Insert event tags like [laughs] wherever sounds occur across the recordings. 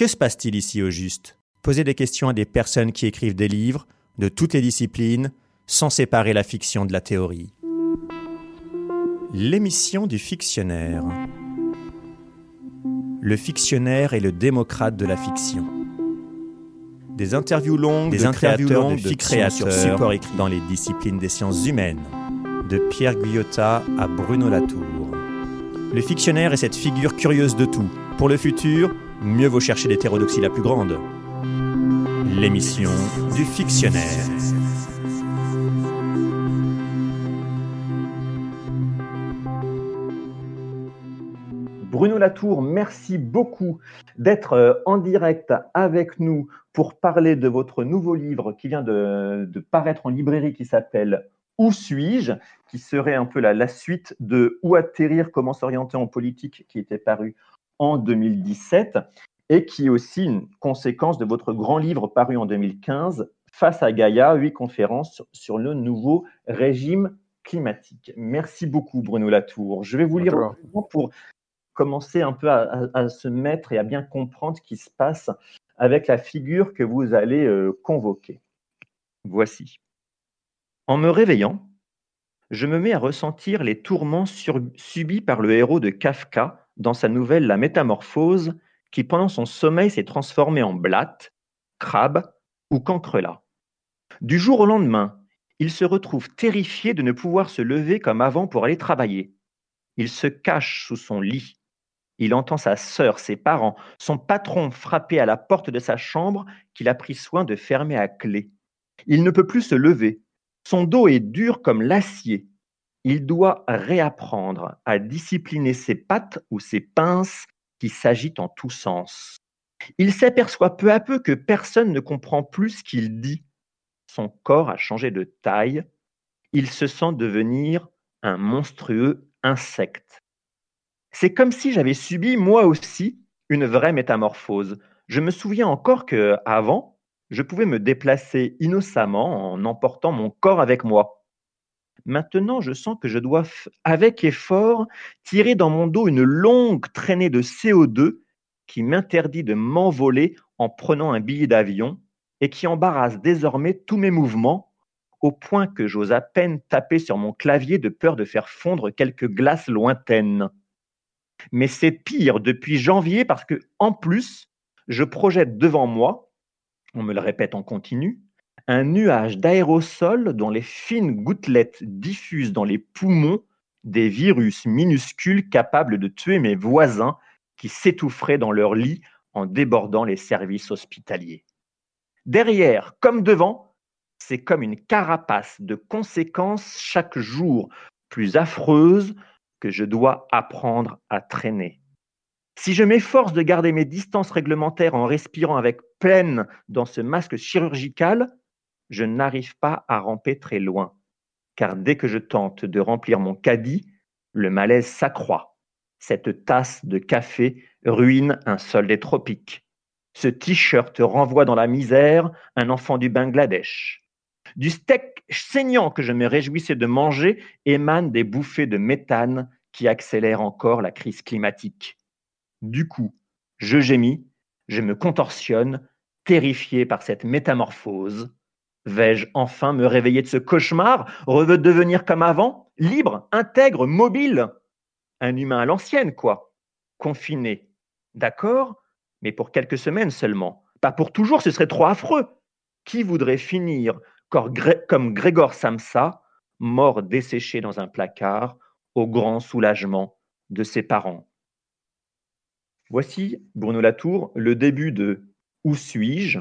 Que se passe-t-il ici au juste? Posez des questions à des personnes qui écrivent des livres, de toutes les disciplines, sans séparer la fiction de la théorie. L'émission du fictionnaire. Le fictionnaire est le démocrate de la fiction. Des interviews longues, des de interviews créateurs longues de de créateurs support écrit dans les disciplines des sciences humaines, de Pierre Guyotat à Bruno Latour. Le fictionnaire est cette figure curieuse de tout. Pour le futur, mieux vaut chercher l'hétérodoxie la plus grande. L'émission du fictionnaire. Bruno Latour, merci beaucoup d'être euh, en direct avec nous pour parler de votre nouveau livre qui vient de, paraître en librairie qui s'appelle Où suis-je? qui serait un peu la, la suite de Où atterrir, comment s'orienter en politique? qui était paru en 2017 et qui est aussi une conséquence de votre grand livre paru en 2015 Face à Gaïa, huit conférences sur, le nouveau régime climatique. Merci beaucoup Bruno Latour. Je vais vous lire pour commencer un peu à, à- à se mettre et à bien comprendre ce qui se passe avec la figure que vous allez euh, convoquer. Voici. En me réveillant, je me mets à ressentir les tourments sur- subis par le héros de Kafka dans sa nouvelle La Métamorphose, qui pendant son sommeil s'est transformé en blatte, crabe ou cancrelat. Du jour au lendemain, il se retrouve terrifié de ne pouvoir se lever comme avant pour aller travailler. Il se cache sous son lit. Il entend sa sœur, ses parents, son patron frapper à la porte de sa chambre qu'il a pris soin de fermer à clé. Il ne peut plus se lever. Son dos est dur comme l'acier. Il doit réapprendre à discipliner ses pattes ou ses pinces qui s'agitent en tous sens. Il s'aperçoit peu à peu que personne ne comprend plus ce qu'il dit. Son corps a changé de taille. Il se sent devenir un monstrueux insecte. C'est comme si j'avais subi moi aussi une vraie métamorphose. Je me souviens encore que avant, je pouvais me déplacer innocemment en emportant mon corps avec moi. Maintenant, je sens que je dois, avec effort, tirer dans mon dos une longue traînée de CO2 qui m'interdit de m'envoler en prenant un billet d'avion et qui embarrasse désormais tous mes mouvements au point que j'ose à peine taper sur mon clavier de peur de faire fondre quelques glaces lointaines. Mais c'est pire depuis janvier parce que, en plus, je projette devant moi, on me le répète en continu, un nuage d'aérosols dont les fines gouttelettes diffusent dans les poumons des virus minuscules capables de tuer mes voisins qui s'étoufferaient dans leur lit en débordant les services hospitaliers. Derrière, comme devant, c'est comme une carapace de conséquences chaque jour plus affreuse que je dois apprendre à traîner. Si je m'efforce de garder mes distances réglementaires en respirant avec peine dans ce masque chirurgical, je n'arrive pas à ramper très loin, car dès que je tente de remplir mon caddie, le malaise s'accroît. Cette tasse de café ruine un sol des tropiques. Ce t-shirt renvoie dans la misère un enfant du Bangladesh. Du steak saignant que je me réjouissais de manger émanent des bouffées de méthane qui accélèrent encore la crise climatique. Du coup, je gémis, je me contorsionne, terrifié par cette métamorphose. Vais-je enfin me réveiller de ce cauchemar, redevenir comme avant, libre, intègre, mobile? Un humain à l'ancienne, quoi. Confiné. D'accord, mais pour quelques semaines seulement. Pas pour toujours, ce serait trop affreux. Qui voudrait finir comme Grégor Samsa, mort desséché dans un placard, au grand soulagement de ses parents? Voici, Bruno Latour, le début de Où suis-je?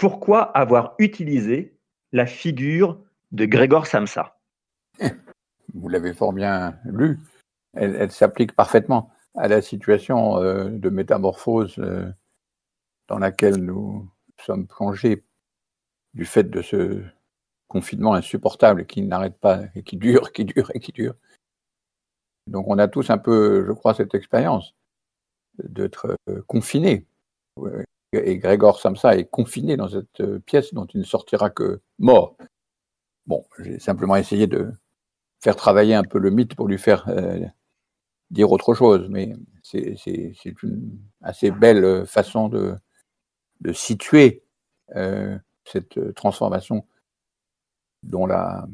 Pourquoi avoir utilisé la figure de Grégor Samsa? Vous l'avez fort bien lu. Elle, s'applique parfaitement à la situation euh, de métamorphose euh, dans laquelle nous sommes plongés du fait de ce confinement insupportable qui n'arrête pas et qui dure, qui dure et qui dure. Donc on a tous un peu, je crois, cette expérience d'être euh, confinés. Et Grégor Samsa est confiné dans cette euh, pièce dont il ne sortira que mort. Bon, j'ai simplement essayé de faire travailler un peu le mythe pour lui faire euh, dire autre chose, mais c'est une assez belle façon de, situer euh, cette transformation dont la,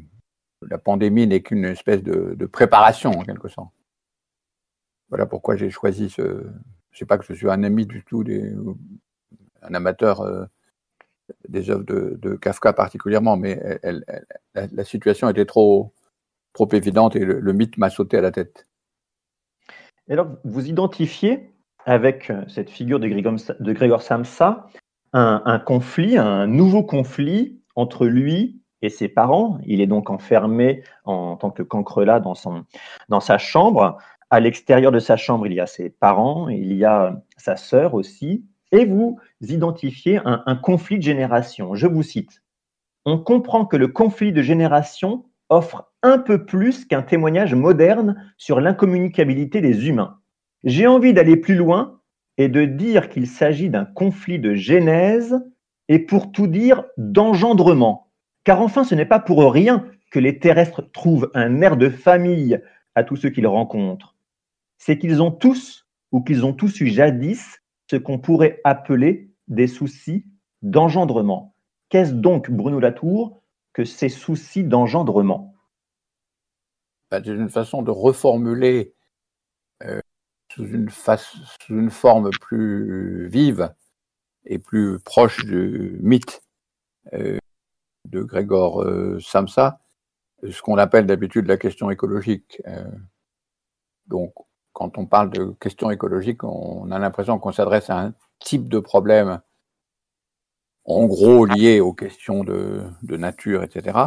pandémie n'est qu'une espèce de, préparation en quelque sorte. Voilà pourquoi j'ai choisi ce. Je sais pas que je suis un ami du tout, des, un amateur euh, des œuvres de, Kafka particulièrement, mais la, situation était trop, trop évidente et le, mythe m'a sauté à la tête. Et alors, vous identifiez avec cette figure de Grégor, Samsa un, conflit, un nouveau conflit entre lui et ses parents. Il est donc enfermé en tant que cancrelat dans, dans sa chambre. À l'extérieur de sa chambre, il y a ses parents, il y a sa sœur aussi. Et vous identifiez un, conflit de génération. Je vous cite. On comprend que le conflit de génération offre un peu plus qu'un témoignage moderne sur l'incommunicabilité des humains. J'ai envie d'aller plus loin et de dire qu'il s'agit d'un conflit de genèse et pour tout dire d'engendrement. Car enfin, ce n'est pas pour rien que les terrestres trouvent un air de famille à tous ceux qu'ils rencontrent. C'est qu'ils ont tous, ou qu'ils ont tous eu jadis, ce qu'on pourrait appeler des soucis d'engendrement. Qu'est-ce donc, Bruno Latour, que ces soucis d'engendrement? Ben, C'est une façon de reformuler euh, sous, une forme plus vive et plus proche du mythe euh, de Grégor euh, Samsa, ce qu'on appelle d'habitude la question écologique. Donc, quand on parle de question écologique, on a l'impression qu'on s'adresse à un type de problème en gros liées aux questions de, nature, etc.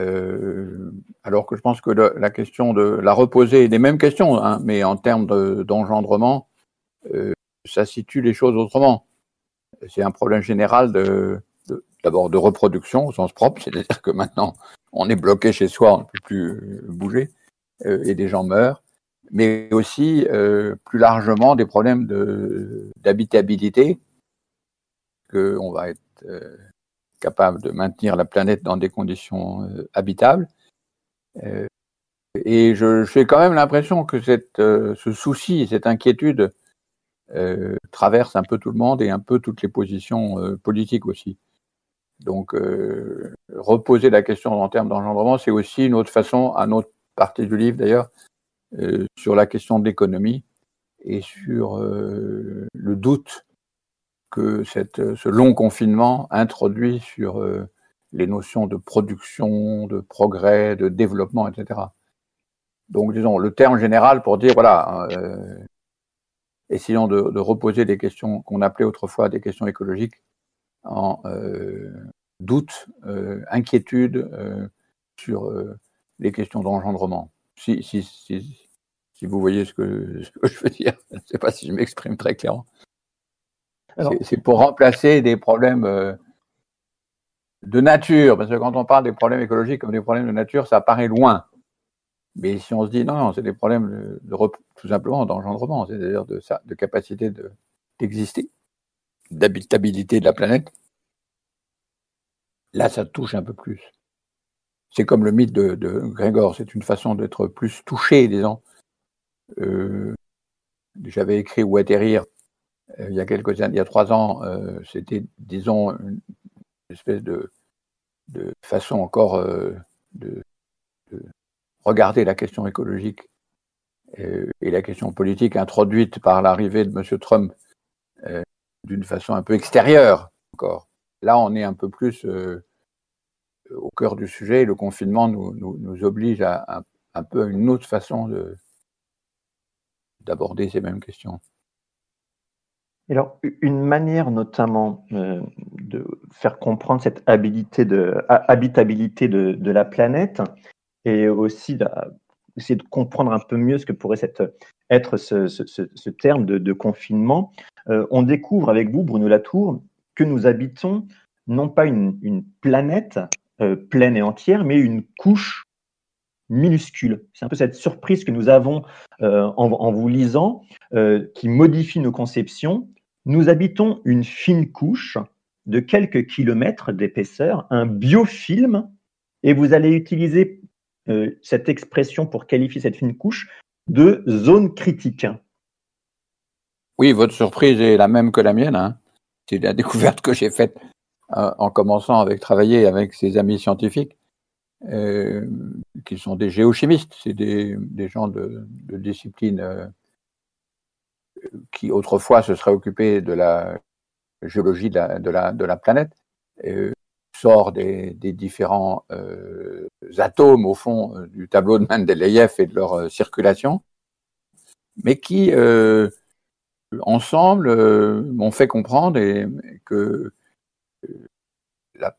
Euh, alors que je pense que la question de la reposer des mêmes questions, hein, mais en termes d'engendrement, euh, ça situe les choses autrement. C'est un problème général de d'abord de, reproduction au sens propre, c'est-à-dire que maintenant on est bloqué chez soi, on ne peut plus bouger euh, et des gens meurent, mais aussi euh, plus largement des problèmes d'habitabilité qu'on va être euh, capable de maintenir la planète dans des conditions euh, habitables. Et j'ai quand même l'impression que cette, ce souci et cette inquiétude traverse un peu tout le monde et un peu toutes les positions politiques aussi. Donc, reposer la question en termes d'engendrement, c'est aussi une autre façon, à notre partie du livre d'ailleurs, sur la question de l'économie et sur le doute que cette, ce long confinement introduit sur euh, les notions de production, de progrès, de développement, etc. Donc, disons, le terme général pour dire, voilà, euh, essayons de, reposer des questions qu'on appelait autrefois des questions écologiques en euh, doute, euh, inquiétude euh, sur les questions d'engendrement. Si, si, vous voyez ce que, ce que je veux dire, je ne sais pas si je m'exprime très clairement. C'est pour remplacer des problèmes euh, de nature, parce que quand on parle des problèmes écologiques comme des problèmes de nature, ça paraît loin. Mais si on se dit non, non c'est des problèmes de, de, tout simplement d'engendrement, c'est-à-dire de, de capacité d'exister, de, d'habitabilité de la planète, là ça touche un peu plus. C'est comme le mythe de, de Grégor, c'est une façon d'être plus touché, disons. Euh, J'avais écrit Ou atterrir euh, il y a quelques années, il y a trois ans, euh, c'était, disons, une espèce de, façon encore de, de, regarder la question écologique et, la question politique introduite par l'arrivée de M. Trump d'une façon un peu extérieure encore. Là, on est un peu plus au cœur du sujet. Le confinement nous, oblige à, à, un peu à une autre façon de, d'aborder ces mêmes questions. Alors, une manière notamment euh, de faire comprendre cette habitabilité de, la planète et aussi d'essayer de comprendre un peu mieux ce que pourrait être ce, terme de, confinement, euh, on découvre avec vous, Bruno Latour, que nous habitons non pas une, une planète euh, pleine et entière, mais une couche minuscule. C'est un peu cette surprise que nous avons euh, en, vous lisant, euh, qui modifie nos conceptions nous habitons une fine couche de quelques kilomètres d'épaisseur, un biofilm, et vous allez utiliser euh, cette expression pour qualifier cette fine couche, de zone critique. Oui, votre surprise est la même que la mienne. Hein. C'est la découverte que j'ai faite en commençant avec travailler avec ses amis scientifiques, euh, qui sont des géochimistes, c'est des, gens de, de discipline euh, qui autrefois se seraient occupés de la géologie de la, de la, de la planète, euh, sort des, des différents euh, atomes au fond du tableau de Mendeleïev et de leur circulation, mais qui ensemble m'ont fait comprendre et, que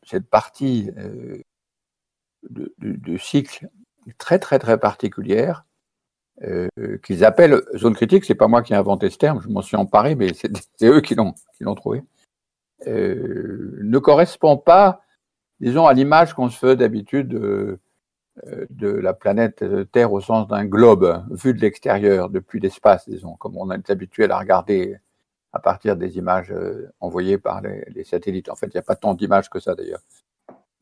cette partie euh, du, cycle très très très particulière euh, qu'ils appellent zone critique. C'est pas moi qui ai inventé ce terme, je m'en suis emparé, mais c'est [laughs] eux qui l'ont trouvé. Euh, ne correspond pas, disons, à l'image qu'on se fait d'habitude de, de la planète Terre au sens d'un globe vu de l'extérieur, depuis l'espace, disons, comme on est habitué à regarder à partir des images euh, envoyées par les, satellites. En fait, il n'y a pas tant d'images que ça d'ailleurs.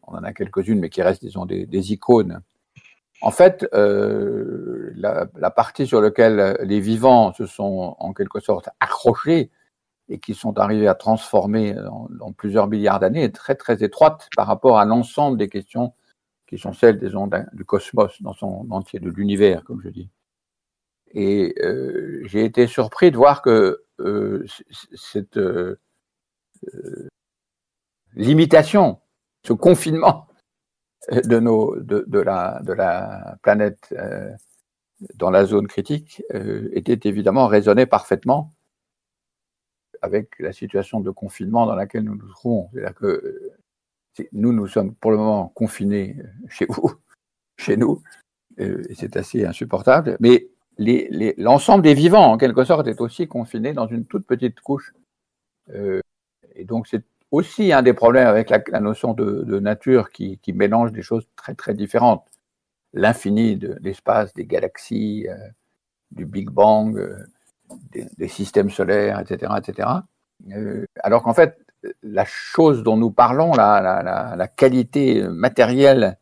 On en a quelques-unes, mais qui restent, disons, des, icônes. En fait, euh, la, partie sur laquelle les vivants se sont en quelque sorte accrochés et qui sont arrivés à transformer dans, plusieurs milliards d'années est très très étroite par rapport à l'ensemble des questions qui sont celles des du cosmos dans son entier, de l'univers, comme je dis. Et euh, j'ai été surpris de voir que euh, cette euh, euh, limitation, ce confinement de, la, planète dans la zone critique était évidemment raisonné parfaitement avec la situation de confinement dans laquelle nous nous trouvons. C'est-à-dire que nous, nous sommes pour le moment confinés chez vous, [laughs] chez nous, et c'est assez insupportable. Mais l'ensemble des vivants, en quelque sorte, est aussi confiné dans une toute petite couche. Euh, et donc, c'est aussi un des problèmes avec la, notion de, nature qui, mélange des choses très, très différentes. L'infini de l'espace, des galaxies, euh, du Big Bang, euh, des, systèmes solaires, etc., etc. alors qu'en fait, la chose dont nous parlons, la, qualité matérielle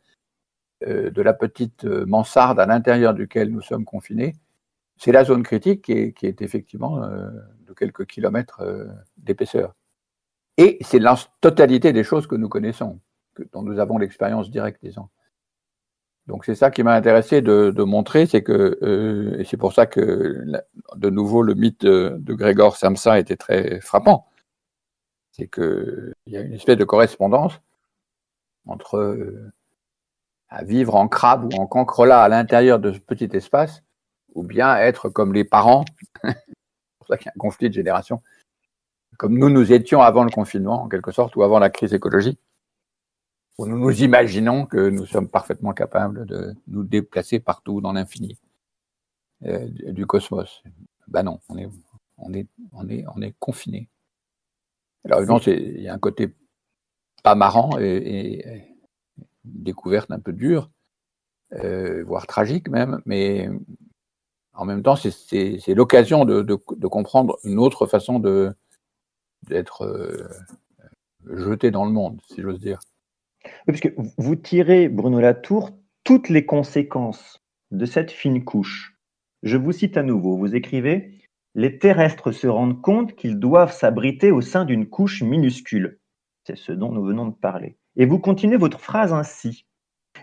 de la petite mansarde à l'intérieur duquel nous sommes confinés, c'est la zone critique qui est, effectivement euh, de quelques kilomètres euh, d'épaisseur. Et c'est la totalité des choses que nous connaissons, dont nous avons l'expérience directe, disons. Donc c'est ça qui m'a intéressé de, montrer, c'est que, euh, et c'est pour ça que de nouveau le mythe de, de Grégor Samsa était très frappant, c'est qu'il y a une espèce de correspondance entre à vivre en crabe ou en cancrelat à l'intérieur de ce petit espace ou bien être comme les parents, [laughs] c'est pour ça qu'il y a un conflit de génération, comme nous nous étions avant le confinement, en quelque sorte, ou avant la crise écologique, où nous nous imaginons que nous sommes parfaitement capables de nous déplacer partout dans l'infini euh, du cosmos. Ben non, on est, on confiné. Alors évidemment, il y a un côté pas marrant et, et une découverte un peu dure, euh, voire tragique même, mais en même temps, c'est l'occasion de, comprendre une autre façon d'être euh, jeté dans le monde, si j'ose dire. puisque vous tirez, Bruno Latour, toutes les conséquences de cette fine couche. Je vous cite à nouveau, vous écrivez Les terrestres se rendent compte qu'ils doivent s'abriter au sein d'une couche minuscule. C'est ce dont nous venons de parler. Et vous continuez votre phrase ainsi.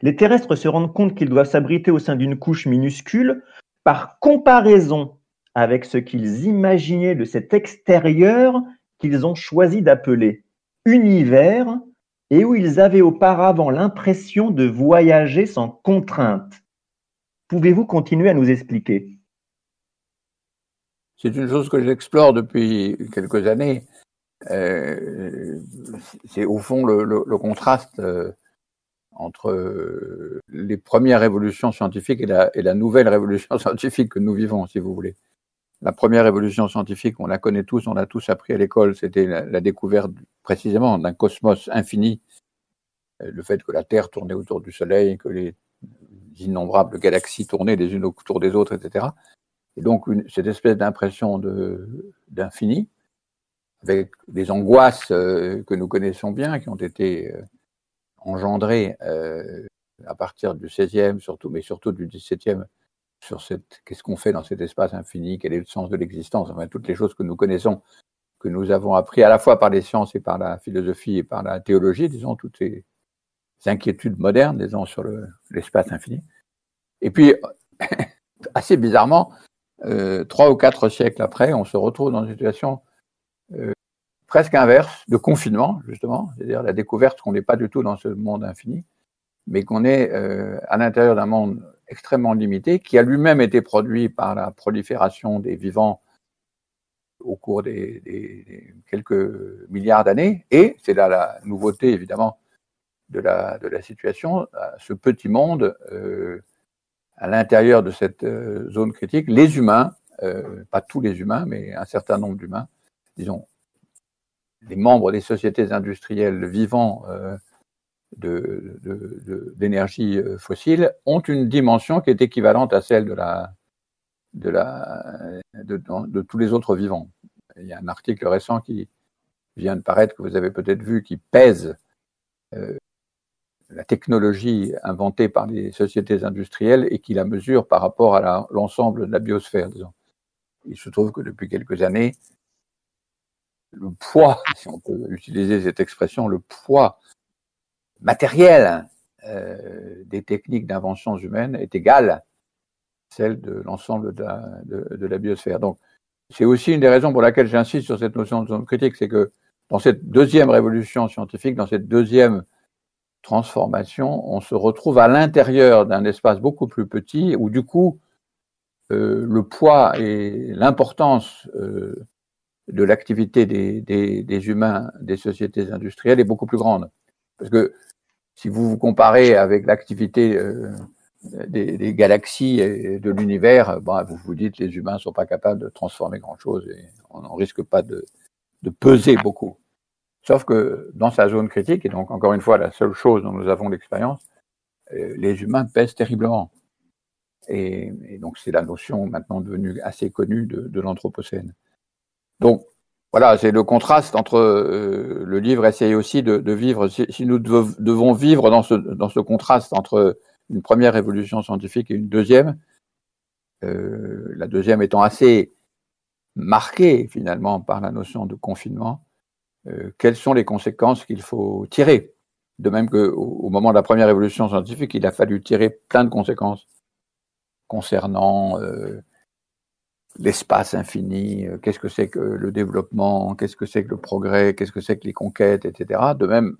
Les terrestres se rendent compte qu'ils doivent s'abriter au sein d'une couche minuscule par comparaison avec ce qu'ils imaginaient de cet extérieur qu'ils ont choisi d'appeler univers et où ils avaient auparavant l'impression de voyager sans contrainte. Pouvez-vous continuer à nous expliquer? C'est une chose que j'explore depuis quelques années. Euh, c'est au fond le, contraste euh, entre euh, les premières révolutions scientifiques et la, nouvelle révolution [laughs] scientifique que nous vivons, si vous voulez. La première révolution scientifique, on la connaît tous, on l'a tous appris à l'école, c'était la, découverte précisément d'un cosmos infini, euh, le fait que la Terre tournait autour du Soleil, que les innombrables galaxies tournaient les unes autour des autres, etc. Et donc cette espèce d'impression d'infini, avec des angoisses euh, que nous connaissons bien, qui ont été engendré euh, à partir du 16e, surtout, mais surtout du 17e, sur cette, qu'est-ce qu'on fait dans cet espace infini, quel est le sens de l'existence, enfin, toutes les choses que nous connaissons, que nous avons appris à la fois par les sciences et par la philosophie et par la théologie, disons, toutes ces inquiétudes modernes, disons, sur l'espace infini. Et puis, [laughs] assez bizarrement, euh, trois ou quatre siècles après, on se retrouve dans une situation euh, presque inverse de confinement, justement, c'est-à-dire la découverte qu'on n'est pas du tout dans ce monde infini, mais qu'on est euh, à l'intérieur d'un monde extrêmement limité, qui a lui-même été produit par la prolifération des vivants au cours des, quelques milliards d'années. Et c'est là la nouveauté, évidemment, de la, situation, ce petit monde, euh, à l'intérieur de cette euh, zone critique, les humains, euh, pas tous les humains, mais un certain nombre d'humains, disons, les membres des sociétés industrielles vivant d'énergie de, fossile ont une dimension qui est équivalente à celle de la, de, la, de, tous les autres vivants. Il y a un article récent qui vient de paraître, que vous avez peut-être vu, qui pèse euh, la technologie inventée par les sociétés industrielles et qui la mesure par rapport à l'ensemble de la biosphère. Disons. Il se trouve que depuis quelques années, le poids, si on peut utiliser cette expression, le poids matériel euh, des techniques d'invention humaines est égal celle de l'ensemble de, la biosphère. Donc, c'est aussi une des raisons pour laquelle j'insiste sur cette notion de zone critique, c'est que dans cette deuxième révolution scientifique, dans cette deuxième transformation, on se retrouve à l'intérieur d'un espace beaucoup plus petit où du coup, euh, le poids et l'importance euh, de l'activité des, des, des, humains, des sociétés industrielles est beaucoup plus grande. Parce que si vous vous comparez avec l'activité euh, des, galaxies et de l'univers, bah, vous vous dites les humains ne sont pas capables de transformer grand-chose et on n'en risque pas de, peser beaucoup. Sauf que dans sa zone critique, et donc encore une fois la seule chose dont nous avons l'expérience, euh, les humains pèsent terriblement. Et, et donc c'est la notion maintenant devenue assez connue de, de l'Anthropocène. Donc voilà, c'est le contraste entre euh, le livre essaye aussi de, vivre, si, nous devons vivre dans ce, contraste entre une première révolution scientifique et une deuxième. Euh, la deuxième étant assez marquée finalement par la notion de confinement. Euh, quelles sont les conséquences qu'il faut tirer? De même qu'au au moment de la première révolution scientifique, il a fallu tirer plein de conséquences concernant l'espace infini, euh, qu'est-ce que c'est que le développement, qu'est-ce que c'est que le progrès, qu'est-ce que c'est que les conquêtes, etc. De même,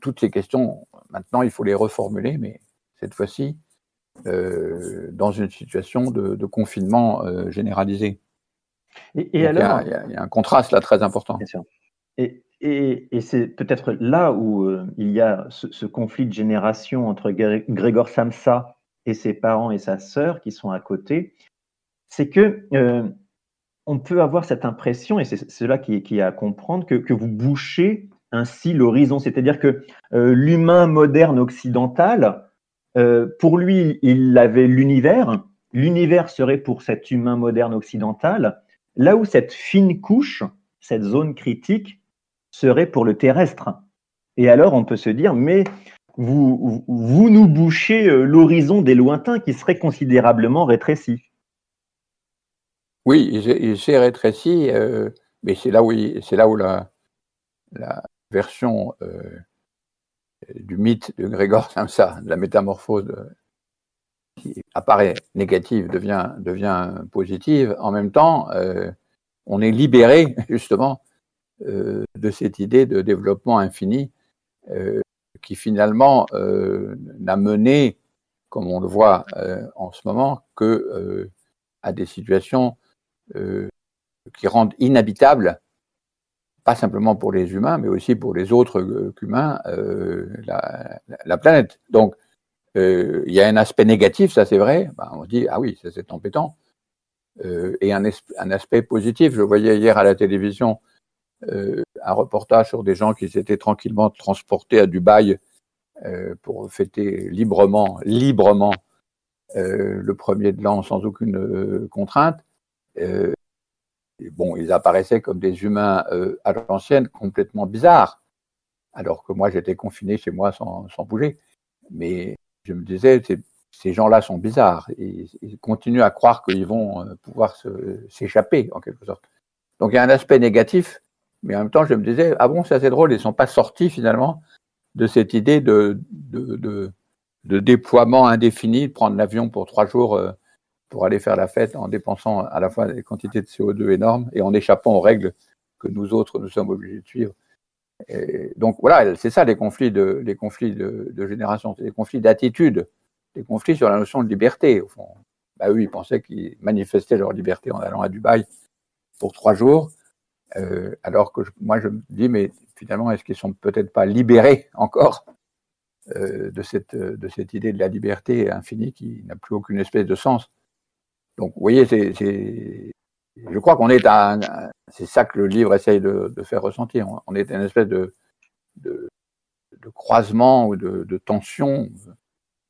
toutes ces questions, maintenant, il faut les reformuler, mais cette fois-ci, euh, dans une situation de, confinement euh, généralisé. Et, alors, il y, a, un contraste là très important. Et, et, c'est peut-être là où euh, il y a ce, conflit de génération entre Grégor Samsa et ses parents et sa sœur qui sont à côté. C'est que on peut avoir cette impression, et c'est cela qui, est à comprendre, que, vous bouchez ainsi l'horizon. C'est-à-dire que l'humain moderne occidental euh, pour lui, il avait l'univers. L'univers serait pour cet humain moderne occidental, là où cette fine couche, cette zone critique, serait pour le terrestre. Et alors, on peut se dire, mais vous, vous nous bouchez euh, l'horizon des lointains qui serait considérablement rétréci. Oui, il s'est rétréci, euh, mais c'est là où, la, version du mythe de Grégor Samsa, de la métamorphose qui apparaît négative devient, positive, en même temps, euh, on est libéré justement euh, de cette idée de développement infini euh, qui finalement n'a mené, comme on le voit en ce moment, que à des situations qui rendent inhabitables pas simplement pour les humains, mais aussi pour les autres euh, humains, euh, la, la, planète. Donc, euh, il y a un aspect négatif, ça c'est vrai. Ben, on dit ah oui, ça c'est embêtant. Euh, et un, un, aspect positif. Je voyais hier à la télévision euh, un reportage sur des gens qui s'étaient tranquillement transportés à Dubaï euh, pour fêter librement, librement le premier de l'an sans aucune contrainte bon, ils apparaissaient comme des humains euh, à l'ancienne complètement bizarres, alors que moi j'étais confiné chez moi sans, bouger. Mais je me disais, ces gens-là sont bizarres. Ils, continuent à croire qu'ils vont pouvoir s'échapper, en quelque sorte. Donc il y a un aspect négatif, mais en même temps, je me disais, ah bon, c'est assez drôle, ils ne sont pas sortis finalement de cette idée de déploiement indéfini, de prendre l'avion pour trois jours pour aller faire la fête en dépensant à la fois des quantités de CO2 énormes et en échappant aux règles que nous autres, nous sommes obligés de suivre. Donc voilà, c'est ça les conflits de, les conflits de, de génération, c'est des conflits d'attitude, des conflits sur la notion de liberté. Au fond, bah oui, ils pensaient qu'ils manifestaient leur liberté en allant à Dubaï pour trois jours, euh, alors que moi je me dis, mais finalement, est-ce qu'ils sont peut-être pas libérés encore euh, de, cette, de cette idée de la liberté infinie qui n'a plus aucune espèce de sens? Donc, vous voyez, c'est, je crois qu'on est un, c'est ça que le livre essaye de, de, faire ressentir. On est une espèce de, de, de croisement ou de, de, tension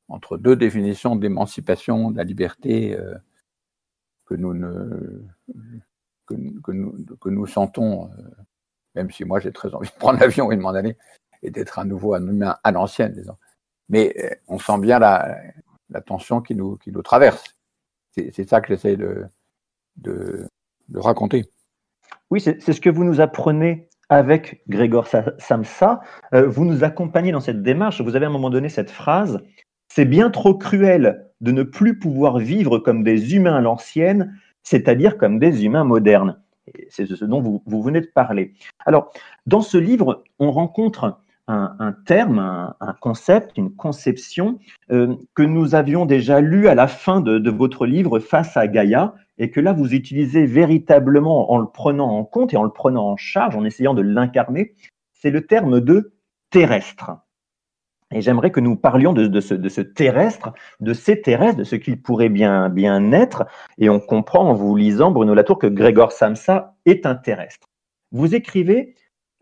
entre deux définitions d'émancipation, de la liberté euh, que nous ne, que, que, nous, que nous sentons, euh, même si moi j'ai très envie de prendre [laughs] l'avion et de m'en aller et d'être à nouveau un humain à l'ancienne, disons. Mais euh, on sent bien la, la tension qui nous, qui nous traverse. C'est ça que j'essaie de, de, raconter. Oui, c'est ce que vous nous apprenez avec Grégor Samsa. Euh, vous nous accompagnez dans cette démarche. Vous avez à un moment donné cette phrase C'est bien trop cruel de ne plus pouvoir vivre comme des humains à l'ancienne, c'est-à-dire comme des humains modernes. C'est ce dont vous, vous, venez de parler. Alors, dans ce livre, on rencontre un, terme, un, concept, une conception euh, que nous avions déjà lu à la fin de, votre livre Face à Gaïa et que là vous utilisez véritablement en le prenant en compte et en le prenant en charge, en essayant de l'incarner, c'est le terme de terrestre. Et j'aimerais que nous parlions de, de, ce, de, ce, terrestre, de ces terrestres, de ce qu'il pourrait bien, bien être. Et on comprend en vous lisant, Bruno Latour, que Grégor Samsa est un terrestre. Vous écrivez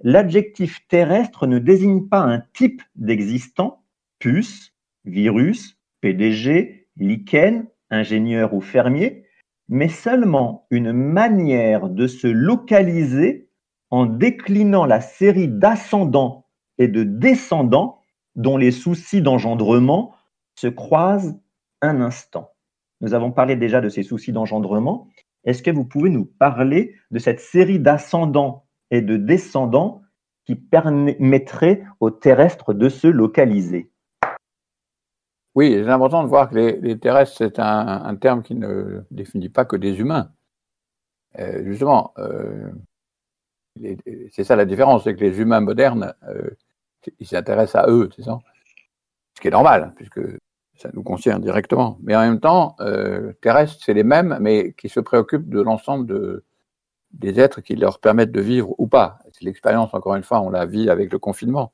L'adjectif terrestre ne désigne pas un type d'existant, puce, virus, PDG, lichen, ingénieur ou fermier, mais seulement une manière de se localiser en déclinant la série d'ascendants et de descendants dont les soucis d'engendrement se croisent un instant. Nous avons parlé déjà de ces soucis d'engendrement. Est-ce que vous pouvez nous parler de cette série d'ascendants et de descendants qui permettrait aux terrestres de se localiser. Oui, c'est important de voir que les, terrestres, c'est un, terme qui ne définit pas que des humains. Euh, justement, euh, c'est ça la différence, c'est que les humains modernes, euh, ils s'intéressent à eux, c'est ça? Ce qui est normal, puisque ça nous concerne directement. Mais en même temps, terrestres, c'est les mêmes, mais qui se préoccupent de l'ensemble de, des êtres qui leur permettent de vivre ou pas. C'est l'expérience, encore une fois, on la vit avec le confinement.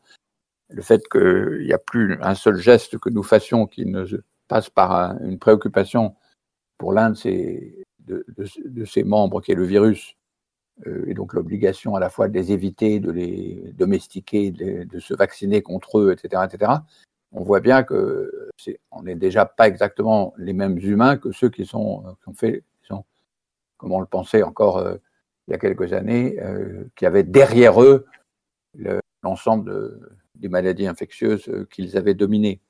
Le fait qu'il n'y a plus un seul geste que nous fassions qui ne passe par une préoccupation pour l'un de ces, de, membres qui est le virus, euh, et donc l'obligation à la fois de les éviter, de les domestiquer, de, se vacciner contre eux, etc., etc., on voit bien que on n'est déjà pas exactement les mêmes humains que ceux qui sont, qui ont fait, qui sont, comme on le pensait encore euh, il y a quelques années, euh, qui avaient derrière eux l'ensemble le, des maladies infectieuses euh, qu'ils avaient dominées.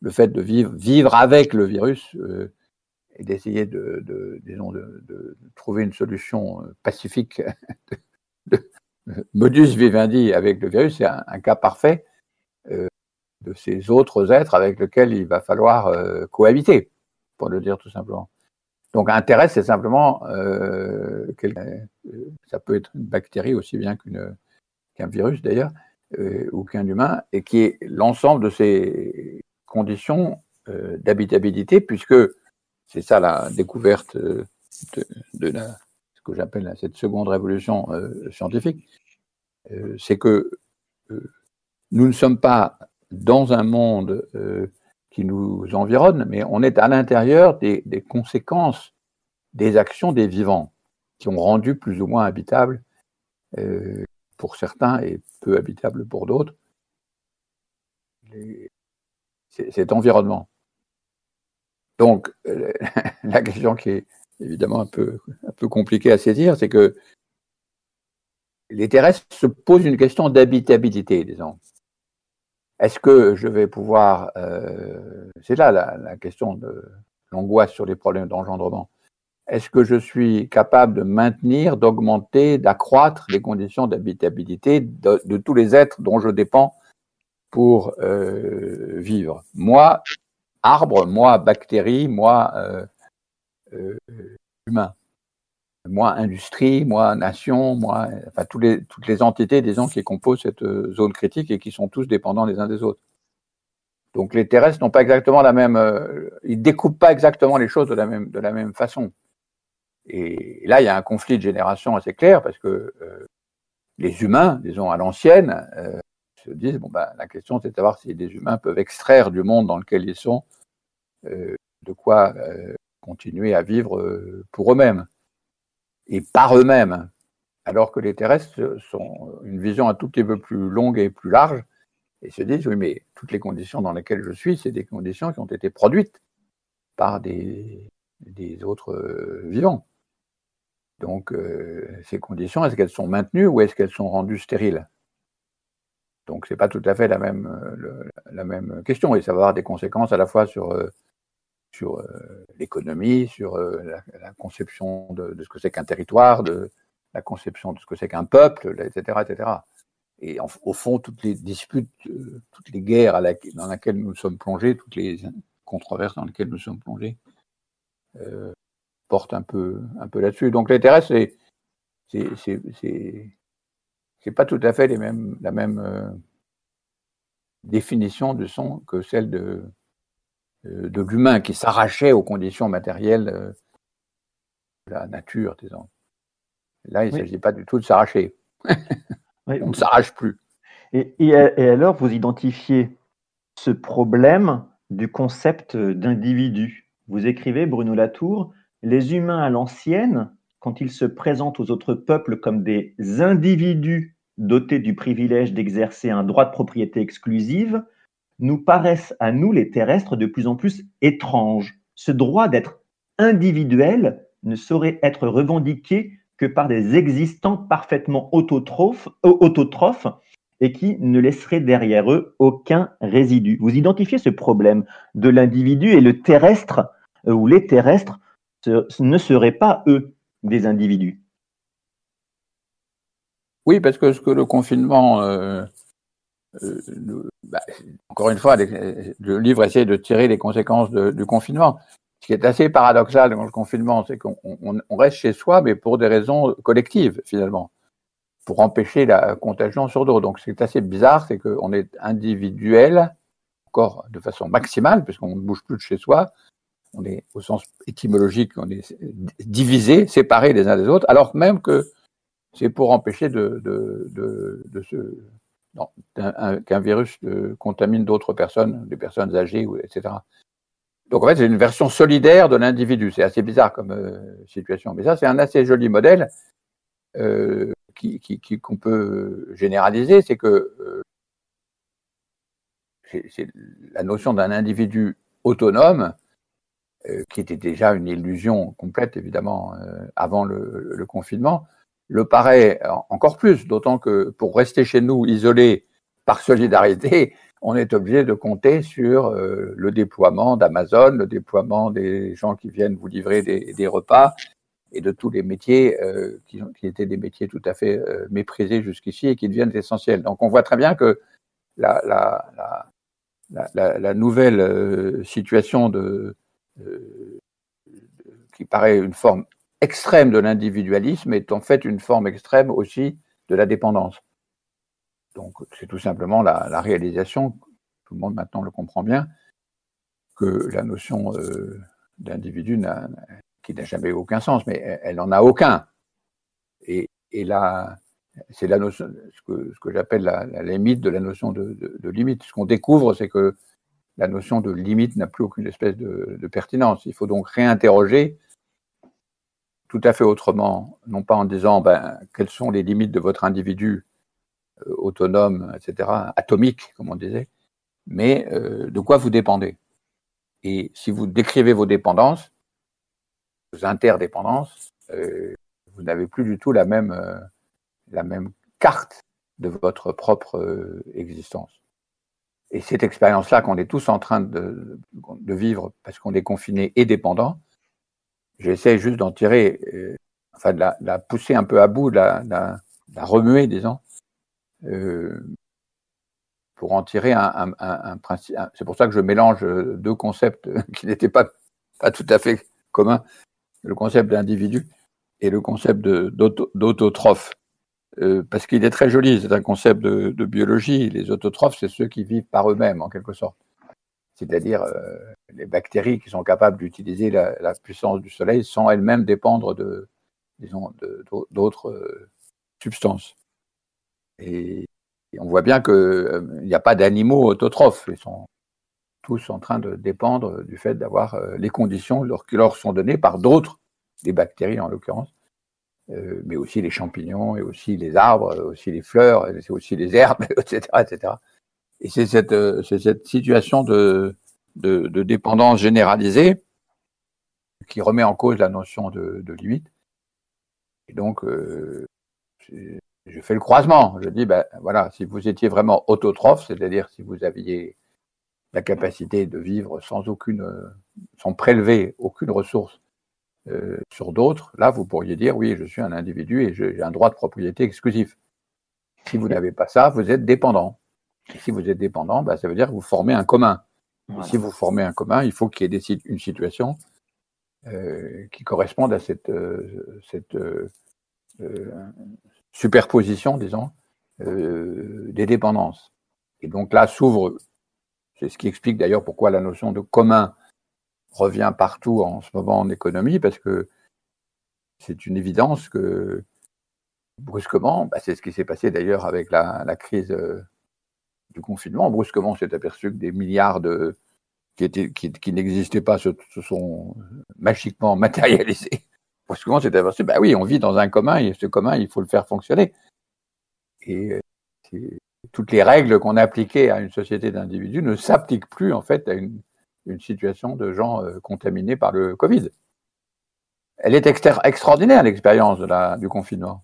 Le fait de vivre, vivre avec le virus euh, et d'essayer de, trouver une solution pacifique [laughs] modus vivendi avec le virus, c'est un, cas parfait de ces autres êtres avec lesquels il va falloir cohabiter, pour le dire tout simplement. Donc terrestre, c'est simplement, euh, ça peut être une bactérie aussi bien qu'un virus d'ailleurs, euh, ou qu'un humain, et qui est l'ensemble de ces conditions euh, d'habitabilité, puisque c'est ça la découverte de, de la, ce que j'appelle cette seconde révolution euh, scientifique, euh, c'est que euh, nous ne sommes pas dans un monde qui nous environne, mais on est à l'intérieur des, des, conséquences des actions des vivants qui ont rendu plus ou moins habitable euh, pour certains et peu habitable pour d'autres cet environnement. Donc, euh, [laughs] la question qui est évidemment un peu, un peu compliquée à saisir, c'est que les terrestres se posent une question d'habitabilité, disons Est-ce que je vais pouvoir, euh, c'est là la, question de l'angoisse sur les problèmes d'engendrement, est-ce que je suis capable de maintenir, d'augmenter, d'accroître les conditions d'habitabilité de, tous les êtres dont je dépends pour euh, vivre? Moi, arbre, moi, bactérie, moi, euh, humain moi industrie, moi nation, moi, enfin toutes les entités, disons, qui composent cette euh, zone critique et qui sont tous dépendants les uns des autres. Donc les terrestres n'ont pas exactement la même, euh, ils découpent pas exactement les choses de la même de la même façon. Et là, il y a un conflit de génération assez clair parce que euh, les humains, disons à l'ancienne, se disent bon ben la question c'est de savoir si les humains peuvent extraire du monde dans lequel ils sont de quoi continuer à vivre pour eux-mêmes et par eux-mêmes, alors que les terrestres sont une vision un tout petit peu plus longue et plus large, et se disent, oui, mais toutes les conditions dans lesquelles je suis, c'est des conditions qui ont été produites par des, autres euh, vivants. Donc, euh, ces conditions, est-ce qu'elles sont maintenues ou est-ce qu'elles sont rendues stériles? Donc, ce n'est pas tout à fait la même, euh, la même question, et ça va avoir des conséquences à la fois sur sur euh, l'économie, sur euh, la, conception de, ce que c'est qu'un territoire, de la conception de ce que c'est qu'un peuple, etc., etc. Et au fond, toutes les disputes, euh, toutes les guerres dans lesquelles nous sommes plongés, toutes les controverses dans lesquelles nous sommes plongés, portent un peu, un peu là-dessus. Donc l'intérêt, c'est, c'est, pas tout à fait les mêmes, la même définition de son que celle de, de l'humain qui s'arrachait aux conditions matérielles euh, de la nature, disons. Là, il ne s'agit pas du tout de s'arracher. [laughs] On ne s'arrache plus. Et, et, alors, vous identifiez ce problème du concept d'individu. Vous écrivez, Bruno Latour, les humains à l'ancienne, quand ils se présentent aux autres peuples comme des individus dotés du privilège d'exercer un droit de propriété exclusive, nous paraissent à nous, les terrestres, de plus en plus étranges. Ce droit d'être individuel ne saurait être revendiqué que par des existants parfaitement autotrophes, euh, et qui ne laisseraient derrière eux aucun résidu. Vous identifiez ce problème de l'individu et le terrestre, euh, ou les terrestres, ne seraient pas, eux, des individus. Oui, parce que ce que le confinement euh, bah, encore une fois, le livre essaie de tirer les conséquences du confinement. Ce qui est assez paradoxal dans le confinement, c'est qu'on reste chez soi, mais pour des raisons collectives, finalement, pour empêcher la contagion sur d'autres. Donc, ce qui est assez bizarre, c'est qu'on est individuel, encore de façon maximale, puisqu'on ne bouge plus de chez soi. On est, au sens étymologique, on est divisé, séparé les uns des autres, alors même que c'est pour empêcher de, de, de se qu'un virus contamine d'autres personnes, des personnes âgées, etc. Donc en fait, c'est une version solidaire de l'individu. C'est assez bizarre comme euh, situation. Mais ça, c'est un assez joli modèle euh, qu'on peut généraliser. C'est que euh, c'est la notion d'un individu autonome, qui était déjà une illusion complète, évidemment, avant le confinement, le paraît encore plus, d'autant que pour rester chez nous isolés par solidarité, on est obligé de compter sur euh, le déploiement d'Amazon, le déploiement des gens qui viennent vous livrer des, repas et de tous les métiers euh, qui, étaient des métiers tout à fait euh, méprisés jusqu'ici et qui deviennent essentiels. Donc on voit très bien que la, nouvelle situation qui paraît une forme extrême de l'individualisme est en fait une forme extrême aussi de la dépendance. Donc c'est tout simplement la, réalisation, tout le monde maintenant le comprend bien, que la notion euh, d'individu qui n'a jamais eu aucun sens, mais elle n'en a aucun. Et, là, c'est la notion, ce que, j'appelle la, limite de la notion de, limite. Ce qu'on découvre, c'est que la notion de limite n'a plus aucune espèce de, pertinence. Il faut donc réinterroger tout à fait autrement, non pas en disant ben, quelles sont les limites de votre individu euh, autonome, etc., atomique, comme on disait, mais euh, de quoi vous dépendez. Et si vous décrivez vos dépendances, vos interdépendances, euh, vous n'avez plus du tout la même, la même carte de votre propre existence. Et cette expérience-là qu'on est tous en train de, de vivre parce qu'on est confiné et dépendant, j'essaie juste d'en tirer, euh, enfin de la, pousser un peu à bout, de la, remuer, disons, euh, pour en tirer un, principe. C'est pour ça que je mélange deux concepts [laughs] qui n'étaient pas, tout à fait communs, le concept d'individu et le concept d'autotrophe. Euh, parce qu'il est très joli, c'est un concept de, biologie. Les autotrophes, c'est ceux qui vivent par eux-mêmes, en quelque sorte. C'est-à-dire euh, les bactéries qui sont capables d'utiliser la, puissance du soleil sans elles-mêmes dépendre d'autres euh, substances. Et, on voit bien qu'il euh, n'y a pas d'animaux autotrophes. Ils sont tous en train de dépendre du fait d'avoir les conditions qui leur sont données par d'autres, des bactéries en l'occurrence, mais aussi les champignons, et aussi les arbres, aussi les fleurs, et aussi les herbes, [laughs] etc. etc. Et c'est cette, euh, cette, situation de, de, de, dépendance généralisée qui remet en cause la notion de, de limite. Et donc, euh, je fais le croisement. Je dis, ben voilà, si vous étiez vraiment autotrophe, c'est-à-dire si vous aviez la capacité de vivre sans aucune, sans prélever aucune ressource euh, sur d'autres, là, vous pourriez dire, oui, je suis un individu et j'ai un droit de propriété exclusif. Si vous n'avez pas ça, vous êtes dépendant. Et si vous êtes dépendant, bah, ça veut dire que vous formez un commun. Voilà. si vous formez un commun, il faut qu'il y ait des, une situation euh, qui corresponde à cette, euh, cette euh, superposition, disons, des dépendances. Et donc là s'ouvre, c'est ce qui explique d'ailleurs pourquoi la notion de commun revient partout en ce moment en économie, parce que c'est une évidence que brusquement, bah, c'est ce qui s'est passé d'ailleurs avec la, la crise du confinement, brusquement on s'est aperçu que des milliards de, qui, n'existaient pas se, sont magiquement [laughs] matérialisés. Brusquement on s'est aperçu, bah oui, on vit dans un commun et ce commun, il faut le faire fonctionner. Et toutes les règles qu'on appliquait à une société d'individus ne s'appliquent plus en fait à une, une situation de gens euh, contaminés par le Covid. Elle est extraordinaire, l'expérience du confinement.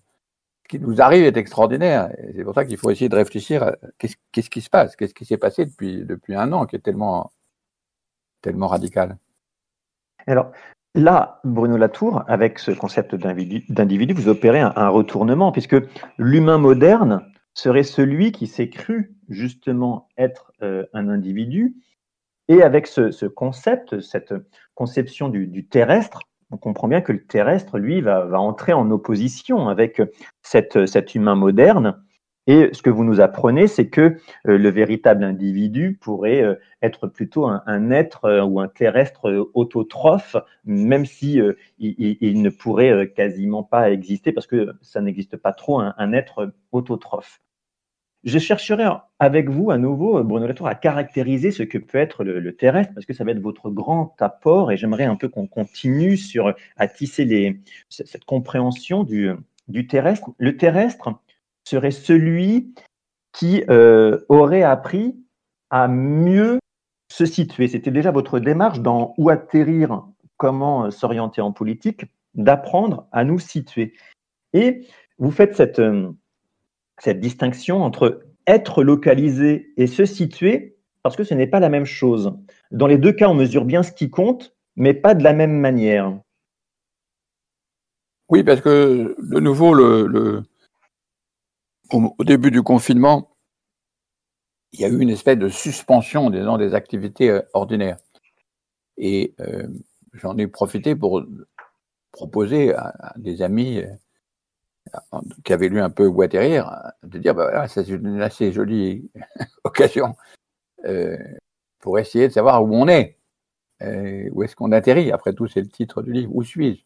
Qui nous arrive est extraordinaire. C'est pour ça qu'il faut essayer de réfléchir qu'est-ce qu qui se passe, qu'est-ce qui s'est passé depuis, un an qui est tellement, radical. Alors, Là, Bruno Latour, avec ce concept d'individu, vous opérez un, un retournement, puisque l'humain moderne serait celui qui s'est cru justement être euh, un individu et avec ce, ce, concept, cette conception du, terrestre, on comprend bien que le terrestre, lui, va, entrer en opposition avec cette, cet humain moderne. Et ce que vous nous apprenez, c'est que euh, le véritable individu pourrait euh, être plutôt un, être euh, ou un terrestre euh, autotrophe, même si euh, il, ne pourrait euh, quasiment pas exister parce que ça n'existe pas trop un être autotrophe. Je chercherai avec vous à nouveau, Bruno Latour, à caractériser ce que peut être le, terrestre, parce que ça va être votre grand apport, et j'aimerais un peu qu'on continue sur à tisser cette compréhension du, terrestre. Le terrestre serait celui qui euh, aurait appris à mieux se situer. C'était déjà votre démarche dans où atterrir, comment s'orienter en politique, d'apprendre à nous situer. Et vous faites cette euh, cette distinction entre être localisé et se situer, parce que ce n'est pas la même chose. Dans les deux cas, on mesure bien ce qui compte, mais pas de la même manière. Oui, parce que de nouveau, au, début du confinement, il y a eu une espèce de suspension des activités euh, ordinaires. Et euh, j'en ai profité pour proposer à, à des amis euh, qui avait lu un peu Guatterrir, de dire, bah voilà, c'est une assez jolie [laughs] occasion euh, pour essayer de savoir où on est, euh, où est-ce qu'on atterrit. Après tout, c'est le titre du livre, où suis-je?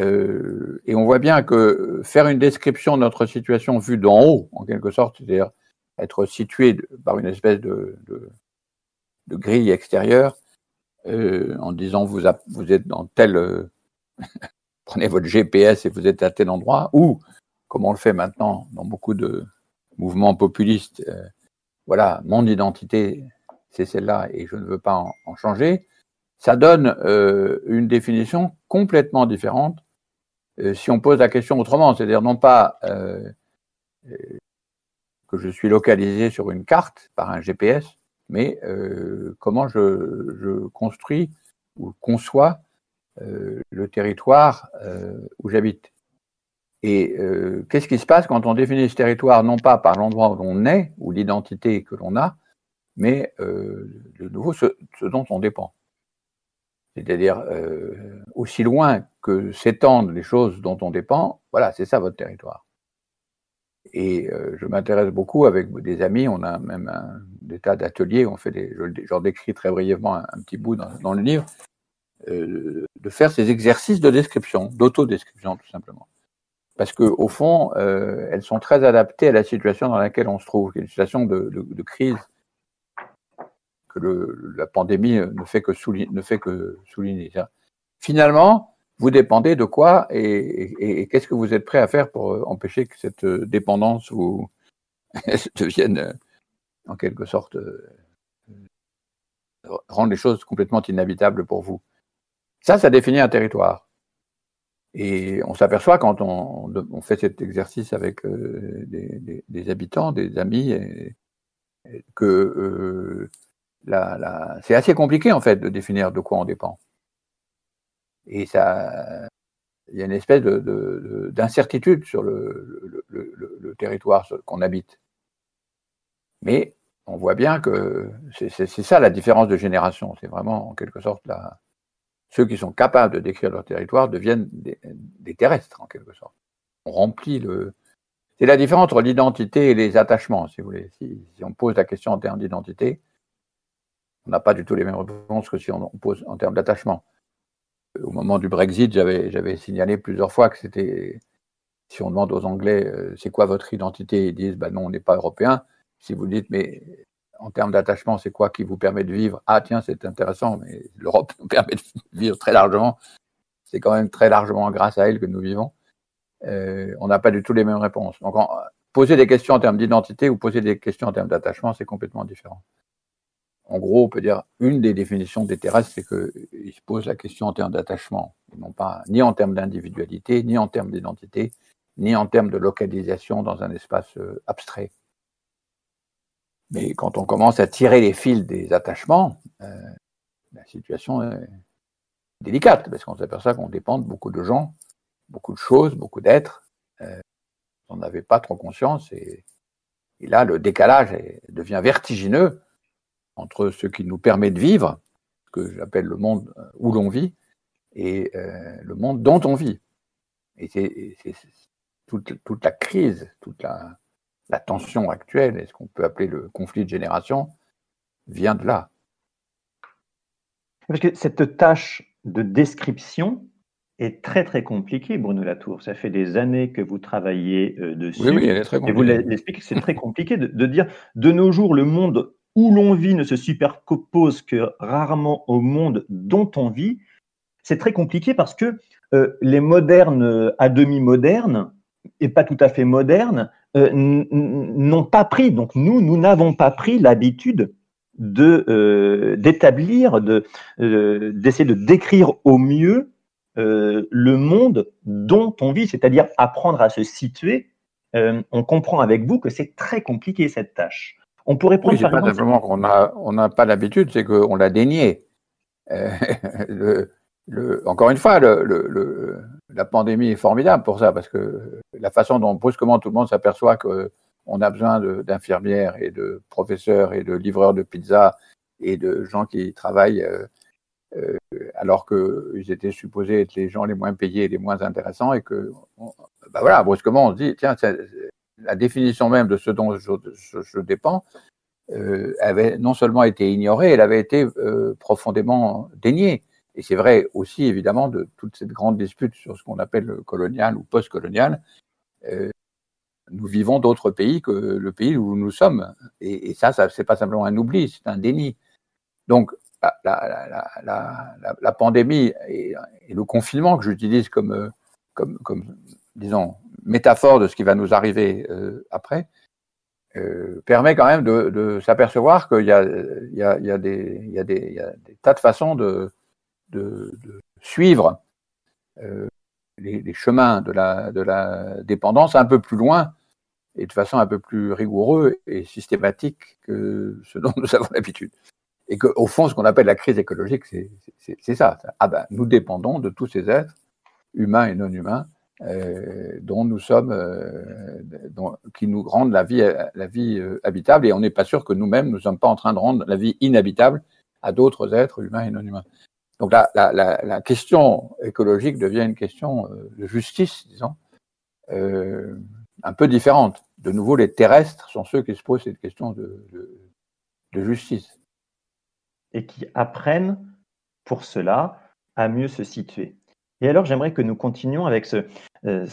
Euh, Et on voit bien que faire une description de notre situation vue d'en haut, en quelque sorte, c'est-à-dire être situé par une espèce de, grille extérieure, en disant vous, vous êtes dans tel prenez votre GPS et vous êtes à tel endroit, ou, comme on le fait maintenant dans beaucoup de mouvements populistes, euh, voilà, mon identité, c'est celle-là et je ne veux pas en, changer, ça donne euh, une définition complètement différente euh, si on pose la question autrement, c'est-à-dire non pas que je suis localisé sur une carte par un GPS, mais comment je, construis ou conçois le territoire où j'habite. Et qu'est-ce qui se passe quand on définit ce territoire non pas par l'endroit où on est ou l'identité que l'on a, mais de nouveau ce dont on dépend c'est-à-dire euh, aussi loin que s'étendent les choses dont on dépend, voilà, c'est ça votre territoire. Et euh, je m'intéresse beaucoup avec des amis, on a même un, des tas d'ateliers, on fait des, je, décris très brièvement un, petit bout dans, le livre, euh, de faire ces exercices de description, d'autodescription tout simplement. Parce que au fond, elles sont très adaptées à la situation dans laquelle on se trouve, une situation de, crise que la pandémie ne fait que, souligner, souligner. Finalement, vous dépendez de quoi et, qu'est-ce que vous êtes prêt à faire pour euh, empêcher que cette euh, dépendance vous [laughs] devienne euh, en quelque sorte rendre les choses complètement inhabitables pour vous? Ça, ça définit un territoire. Et on s'aperçoit quand on, fait cet exercice avec des, des, habitants, des amis, que euh, c'est assez compliqué en fait de définir de quoi on dépend. Et ça, il y a une espèce de, d'incertitude sur le, le, territoire qu'on habite. Mais on voit bien que c'est, ça la différence de génération. C'est vraiment en quelque sorte la, ceux qui sont capables de décrire leur territoire deviennent des, terrestres en quelque sorte. On remplit le. C'est la différence entre l'identité et les attachements, si vous voulez. si on pose la question en termes d'identité, on n'a pas du tout les mêmes réponses que si on, pose en termes d'attachement. Au moment du Brexit, j'avais signalé plusieurs fois que c'était, si on demande aux Anglais, euh, c'est quoi votre identité, ils disent, bah non, on n'est pas européen. Si vous dites, mais en termes d'attachement, c'est quoi qui vous permet de vivre? Ah tiens, c'est intéressant, mais l'Europe [laughs] nous permet de vivre très largement. C'est quand même très largement grâce à elle que nous vivons. Euh, on n'a pas du tout les mêmes réponses. Donc, poser des questions en termes d'identité ou poser des questions en termes d'attachement, c'est complètement différent en gros, on peut dire une des définitions des terrestres, c'est qu'ils se posent la question en termes d'attachement, non pas ni en termes d'individualité, ni en termes d'identité, ni en termes de localisation dans un espace euh, abstrait. Mais quand on commence à tirer les fils des attachements, euh, la situation est délicate, parce qu'on s'aperçoit qu'on dépend de beaucoup de gens, beaucoup de choses, beaucoup d'êtres. Euh, on n'avait pas trop conscience, et, et là, le décalage devient vertigineux entre ce qui nous permet de vivre, que j'appelle le monde où l'on vit, et euh, le monde dont on vit. Et c'est toute, toute, la crise, toute la, la tension actuelle, et ce qu'on peut appeler le conflit de génération, vient de là. Parce que cette tâche de description est très très compliquée, Bruno Latour. Ça fait des années que vous travaillez euh, dessus. Oui, oui, elle est très compliquée. Et vous l'expliquez, c'est très compliqué de, de, dire de nos jours, le monde où l'on vit ne se superpose que rarement au monde dont on vit, c'est très compliqué parce que euh, les modernes à demi modernes et pas tout à fait modernes euh, n'ont pas pris, donc nous, nous n'avons pas pris l'habitude de euh, d'établir, de d'essayer de décrire au mieux le monde dont on vit, c'est-à-dire apprendre à se situer. on comprend avec vous que c'est très compliqué cette tâche. On pourrait prendre oui, pas simplement qu'on n'a on n'a pas l'habitude, c'est qu'on l'a dénié. Euh, [laughs] le, encore une fois, le, la pandémie est formidable pour ça, parce que la façon dont brusquement tout le monde s'aperçoit qu'on a besoin d'infirmières et de professeurs et de livreurs de pizza et de gens qui travaillent euh, euh, alors qu'ils étaient supposés être les gens les moins payés et les moins intéressants, et que, bah voilà, brusquement on se dit, tiens, la définition même de ce dont je, dépends euh, avait non seulement été ignorée, elle avait été profondément déniée. Et c'est vrai aussi, évidemment, de toute cette grande dispute sur ce qu'on appelle le colonial ou post-colonial. Euh, nous vivons d'autres pays que le pays où nous sommes. Et, ça, ça c'est pas simplement un oubli, c'est un déni. Donc, la, pandémie et, le confinement que j'utilise comme, comme, disons, métaphore de ce qui va nous arriver euh, après, euh, permet quand même de, s'apercevoir qu'il y a des tas de façons de, de, suivre euh, les, chemins de la, dépendance un peu plus loin et de façon un peu plus rigoureuse et systématique que ce dont nous avons l'habitude. Et qu'au fond, ce qu'on appelle la crise écologique, c'est ça. Ah ben, nous dépendons de tous ces êtres, humains et non humains, euh, dont nous sommes, euh, qui nous rendent la vie, la vie habitable. Et on n'est pas sûr que nous-mêmes, nous ne sommes pas en train de rendre la vie inhabitable à d'autres êtres humains et non humains. Donc la, la, question écologique devient une question de justice, disons, euh, un peu différente. De nouveau, les terrestres sont ceux qui se posent cette question de, justice. Et qui apprennent pour cela à mieux se situer. Et alors, j'aimerais que nous continuions avec ce, euh,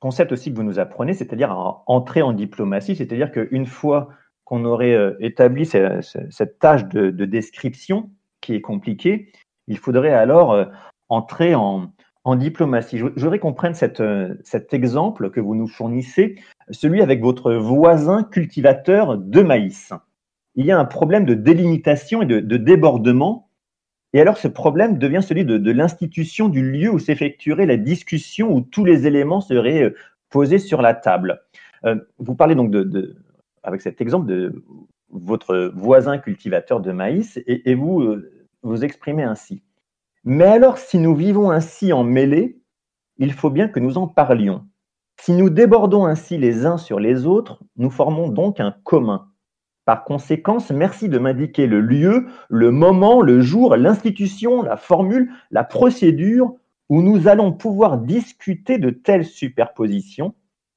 concept aussi que vous nous apprenez, c'est-à-dire entrer en diplomatie, c'est-à-dire qu'une fois qu'on aurait euh, établi cette, tâche de, description qui est compliquée, il faudrait alors euh, entrer en, diplomatie. Je, voudrais qu'on prenne cette, cet exemple que vous nous fournissez, celui avec votre voisin cultivateur de maïs. Il y a un problème de délimitation et de, de débordement et alors, ce problème devient celui de, l'institution du lieu où s'effectuerait la discussion, où tous les éléments seraient euh, posés sur la table. Euh, vous parlez donc de, avec cet exemple de votre voisin cultivateur de maïs, et, vous euh, vous exprimez ainsi. Mais alors, si nous vivons ainsi en mêlée, il faut bien que nous en parlions. Si nous débordons ainsi les uns sur les autres, nous formons donc un commun. Par conséquent, merci de m'indiquer le lieu, le moment, le jour, l'institution, la formule, la procédure où nous allons pouvoir discuter de telles superpositions,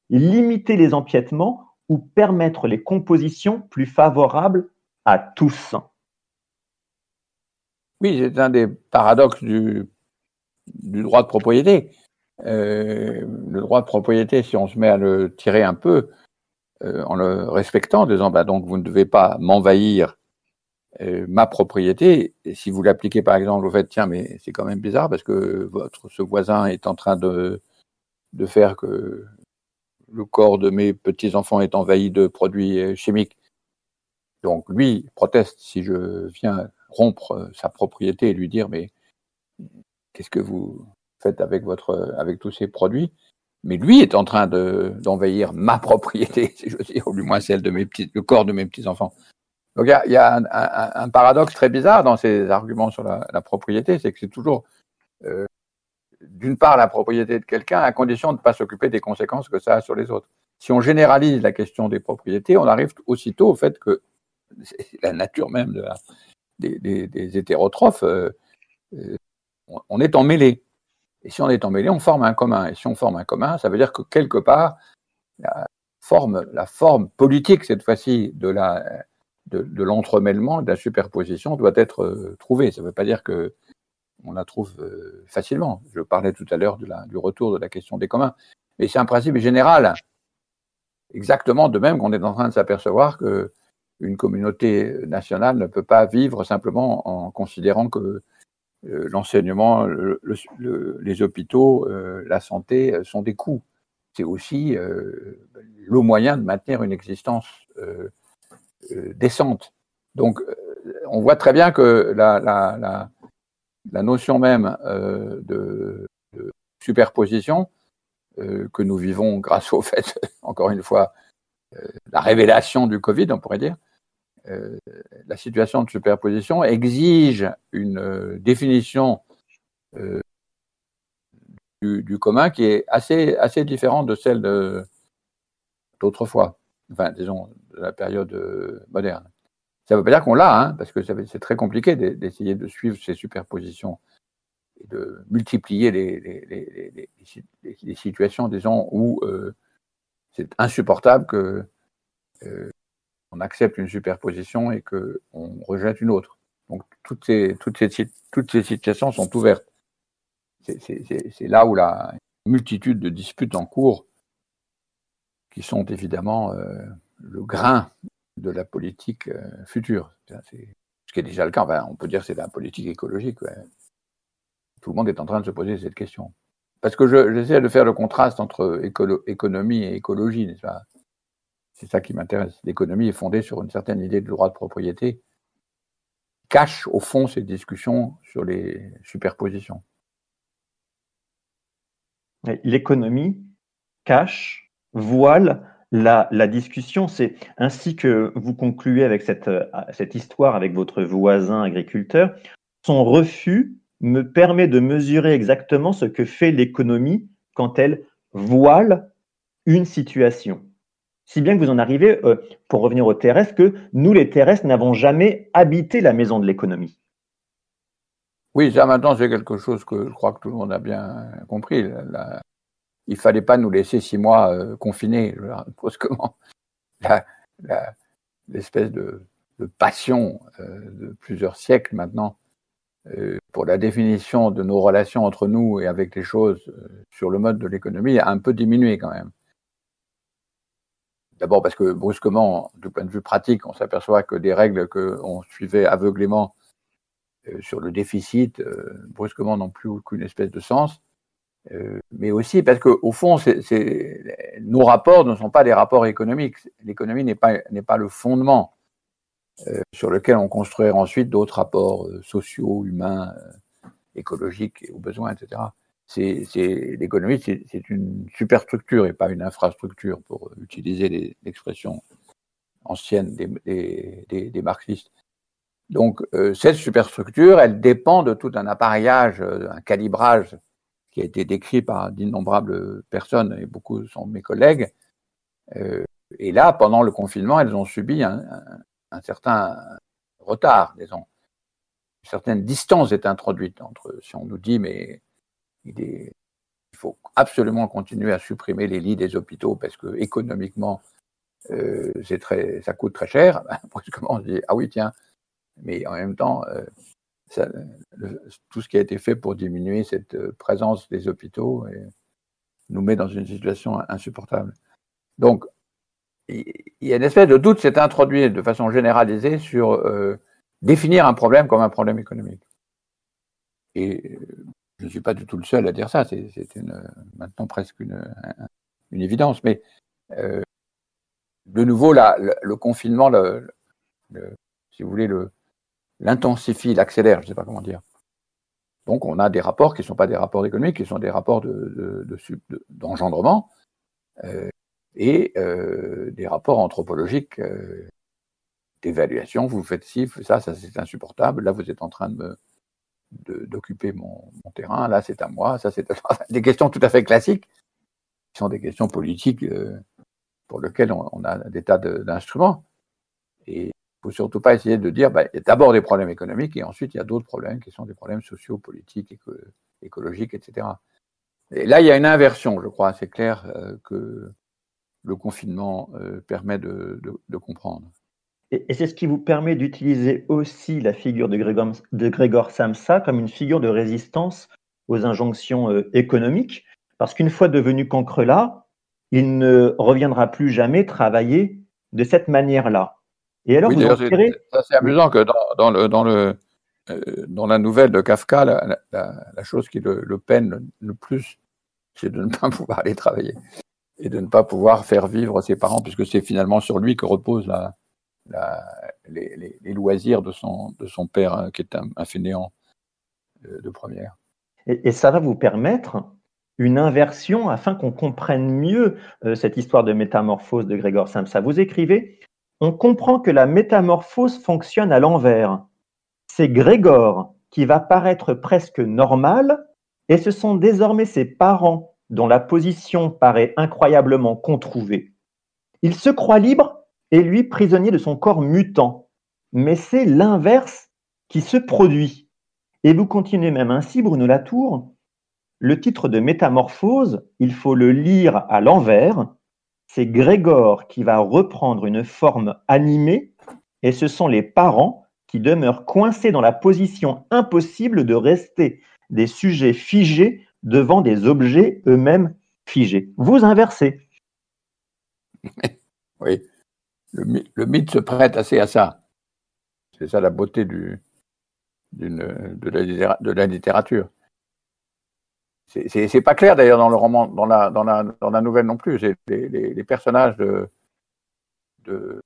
limiter les empiètements ou permettre les compositions plus favorables à tous. Oui, c'est un des paradoxes du, droit de propriété. Euh, le droit de propriété, si on se met à le tirer un peu, euh, en le respectant, en disant bah, donc vous ne devez pas m'envahir euh, ma propriété. Si vous l'appliquez par exemple au fait tiens mais c'est quand même bizarre parce que ce voisin est en train de faire que le corps de mes petits enfants est envahi de produits euh, chimiques. Donc lui proteste si je viens rompre euh, sa propriété et lui dire mais qu'est-ce que vous faites avec votre avec tous ces produits? Mais lui est en train d'envahir ma [laughs] propriété, si je veux dire, ou du moins celle de mes petits, le corps de mes petits enfants. Donc il y a, un, paradoxe très bizarre dans ces arguments sur la, la propriété, c'est que c'est toujours euh, d'une part la propriété de quelqu'un à condition de ne pas s'occuper des conséquences que ça a sur les autres. Si on généralise la question des propriétés, on arrive aussitôt au fait que [laughs] la nature même des, des, hétérotrophes, euh, euh, on est emmêlé. Et si on est emmêlé, on forme un commun. Et si on forme un commun, ça veut dire que quelque part, la forme, la forme politique, cette fois-ci, de la, de l'entremêlement, de la superposition, doit être euh, trouvée. Ça ne veut pas dire que on la trouve euh, facilement. Je parlais tout à l'heure du retour de la question des communs. Mais c'est un principe général. Exactement de même qu'on est en train de s'apercevoir que une communauté nationale ne peut pas vivre simplement en considérant que euh, l'enseignement, le, le, les hôpitaux, euh, la santé sont des coûts. C'est aussi le moyen de maintenir une existence décente. Donc, on voit très bien que la, la notion même de, de, superposition que nous vivons grâce au fait, [laughs] encore une fois, la révélation du Covid, on pourrait dire, euh, la situation de superposition exige une euh, définition euh, du, du, commun qui est assez, assez différente de celle d'autrefois, enfin, disons, de la période moderne. Ça ne veut pas dire qu'on l'a, hein, parce que c'est très compliqué d'essayer de suivre ces superpositions et de multiplier les, situations, disons, où euh, c'est insupportable que euh, on accepte une superposition et qu'on rejette une autre. Donc toutes ces, toutes ces, toutes ces situations sont ouvertes. C'est là où la multitude de disputes en cours, qui sont évidemment euh, le grain de la politique euh, future, ce qui est déjà le cas, on peut dire que c'est la politique écologique. Tout le monde est en train de se poser cette question. Parce que j'essaie de faire le contraste entre économie et écologie, n'est-ce pas? C'est ça qui m'intéresse. L'économie est fondée sur une certaine idée de droit de propriété, cache au fond ces discussions sur les superpositions. L'économie cache voile la, discussion. C'est ainsi que vous concluez avec cette, cette histoire avec votre voisin agriculteur. Son refus me permet de mesurer exactement ce que fait l'économie quand elle voile une situation. Si bien que vous en arrivez, euh, pour revenir aux terrestres, que nous, les terrestres, n'avons jamais habité la maison de l'économie. Oui, ça maintenant, c'est quelque chose que je crois que tout le monde a bien compris. Il fallait pas nous laisser six mois euh, confinés, [laughs] brusquement. L'espèce de, passion euh, de plusieurs siècles maintenant euh, pour la définition de nos relations entre nous et avec les choses sur le mode de l'économie a un peu diminué quand même. D'abord parce que brusquement, du point de vue pratique, on s'aperçoit que des règles qu'on suivait aveuglément sur le déficit, brusquement n'ont plus aucune espèce de sens. Mais aussi parce qu'au fond, nos rapports ne sont pas des rapports économiques. L'économie n'est pas, pas le fondement euh, sur lequel on construira ensuite d'autres rapports euh, sociaux, humains, euh, écologiques, aux besoins, etc. L'économie, c'est, une superstructure et pas une infrastructure, pour utiliser l'expression ancienne des, des, marxistes. Donc, cette superstructure, elle dépend de tout un appareillage, un calibrage qui a été décrit par d'innombrables personnes, et beaucoup sont mes collègues. et là, pendant le confinement, elles ont subi un, un certain retard, disons. Une certaine distance est introduite entre, si on nous dit, mais il, faut absolument continuer à supprimer les lits des hôpitaux parce que économiquement, euh, c'est très, ça coûte très cher. Brusquement, on se dit, ah oui, tiens, mais en même temps, euh, tout ce qui a été fait pour diminuer cette euh, présence des hôpitaux nous met dans une situation insupportable. Donc, il y a une espèce de doute s'est introduit de façon généralisée sur euh, définir un problème comme un problème économique. Et euh, je ne suis pas du tout le seul à dire ça, c'est maintenant presque une, évidence. Mais de nouveau, le, confinement, le, si vous voulez, l'intensifie, l'accélère, je ne sais pas comment dire. Donc on a des rapports qui ne sont pas des rapports économiques, qui sont des rapports d'engendrement. De, et euh, des rapports anthropologiques euh, d'évaluation. Vous faites ci, ça, ça c'est insupportable. Là, vous êtes en train de d'occuper mon, terrain. Là, c'est à moi. Ça, c'est [laughs] des questions tout à fait classiques, qui sont des questions politiques euh, pour lesquelles on, a des tas d'instruments. Et il ne faut surtout pas essayer de dire, bah, il y a d'abord des problèmes économiques et ensuite il y a d'autres problèmes qui sont des problèmes sociaux, politiques, écologiques, etc. Et là, il y a une inversion, je crois. C'est clair que le confinement euh, permet de, comprendre. Et, c'est ce qui vous permet d'utiliser aussi la figure de Grégor, Samsa comme une figure de résistance aux injonctions euh, économiques, parce qu'une fois devenu cancre-là, il ne reviendra plus jamais travailler de cette manière-là. Et alors, oui, c'est amusant que dans, le, dans, le, euh, dans la nouvelle de Kafka, la, chose qui le peine le plus, c'est de ne pas [laughs] pouvoir aller travailler et de ne pas pouvoir faire vivre ses parents, puisque c'est finalement sur lui que reposent la, les, loisirs de son, de son père, hein, qui est un, fainéant de, première. Et, ça va vous permettre une inversion afin qu'on comprenne mieux euh, cette histoire de métamorphose de Grégor Samsa. Vous écrivez On comprend que la métamorphose fonctionne à l'envers. C'est Grégor qui va paraître presque normal, et ce sont désormais ses parents dont la position paraît incroyablement controuvée. Il se croit libre et lui prisonnier de son corps mutant. Mais c'est l'inverse qui se produit. Et vous continuez même ainsi, Bruno Latour. Le titre de Métamorphose, il faut le lire à l'envers. C'est Grégor qui va reprendre une forme animée et ce sont les parents qui demeurent coincés dans la position impossible de rester des sujets figés devant des objets eux-mêmes figés. Vous inversez. [laughs] Oui, le, mythe se prête assez à ça. C'est ça la beauté de la littérature. C'est pas clair d'ailleurs dans le roman, dans la, dans la, dans la nouvelle non plus. Les, personnages de, de,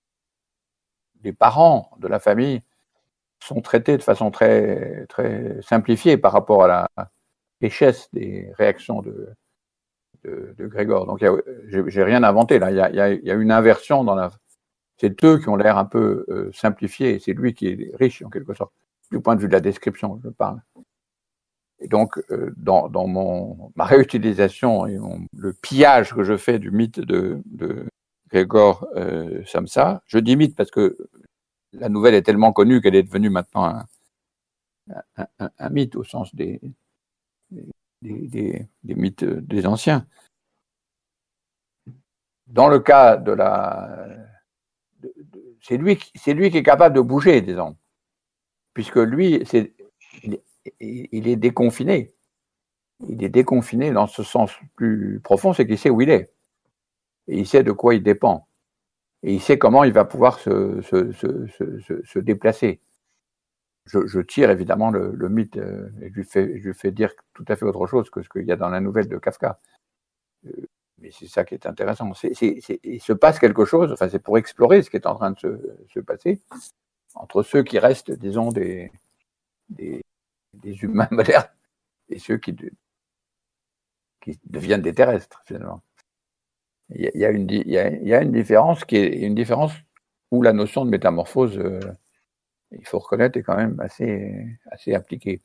des parents de la famille sont traités de façon très, très simplifiée par rapport à la, richesse des réactions de, de, Grégor. Donc, j'ai rien inventé là. Il y a, y a, une inversion dans la. C'est eux qui ont l'air un peu euh, simplifiés. C'est lui qui est riche en quelque sorte, du point de vue de la description, je parle. Et donc, euh, dans, dans mon, ma réutilisation et le pillage que je fais du mythe de, de Grégor euh, Samsa, je dis mythe parce que la nouvelle est tellement connue qu'elle est devenue maintenant un, un, un, mythe au sens des, des, mythes des anciens. Dans le cas de la. c'est lui, lui qui est capable de bouger, disons. Puisque lui, c'est, il, est déconfiné. Il est déconfiné dans ce sens plus profond, c'est qu'il sait où il est. Et il sait de quoi il dépend. Et il sait comment il va pouvoir se, déplacer je, tire évidemment le, mythe euh, et je lui, fais, dire tout à fait autre chose que ce qu'il y a dans la nouvelle de Kafka. Euh, mais c'est ça qui est intéressant. il se passe quelque chose, enfin c'est pour explorer ce qui est en train de se, passer entre ceux qui restent, disons, des, humains [laughs] modernes et ceux qui, deviennent des terrestres, finalement. Il y, a, une, différence qui est une différence où la notion de métamorphose euh, il faut reconnaître, est quand même assez, assez appliqué.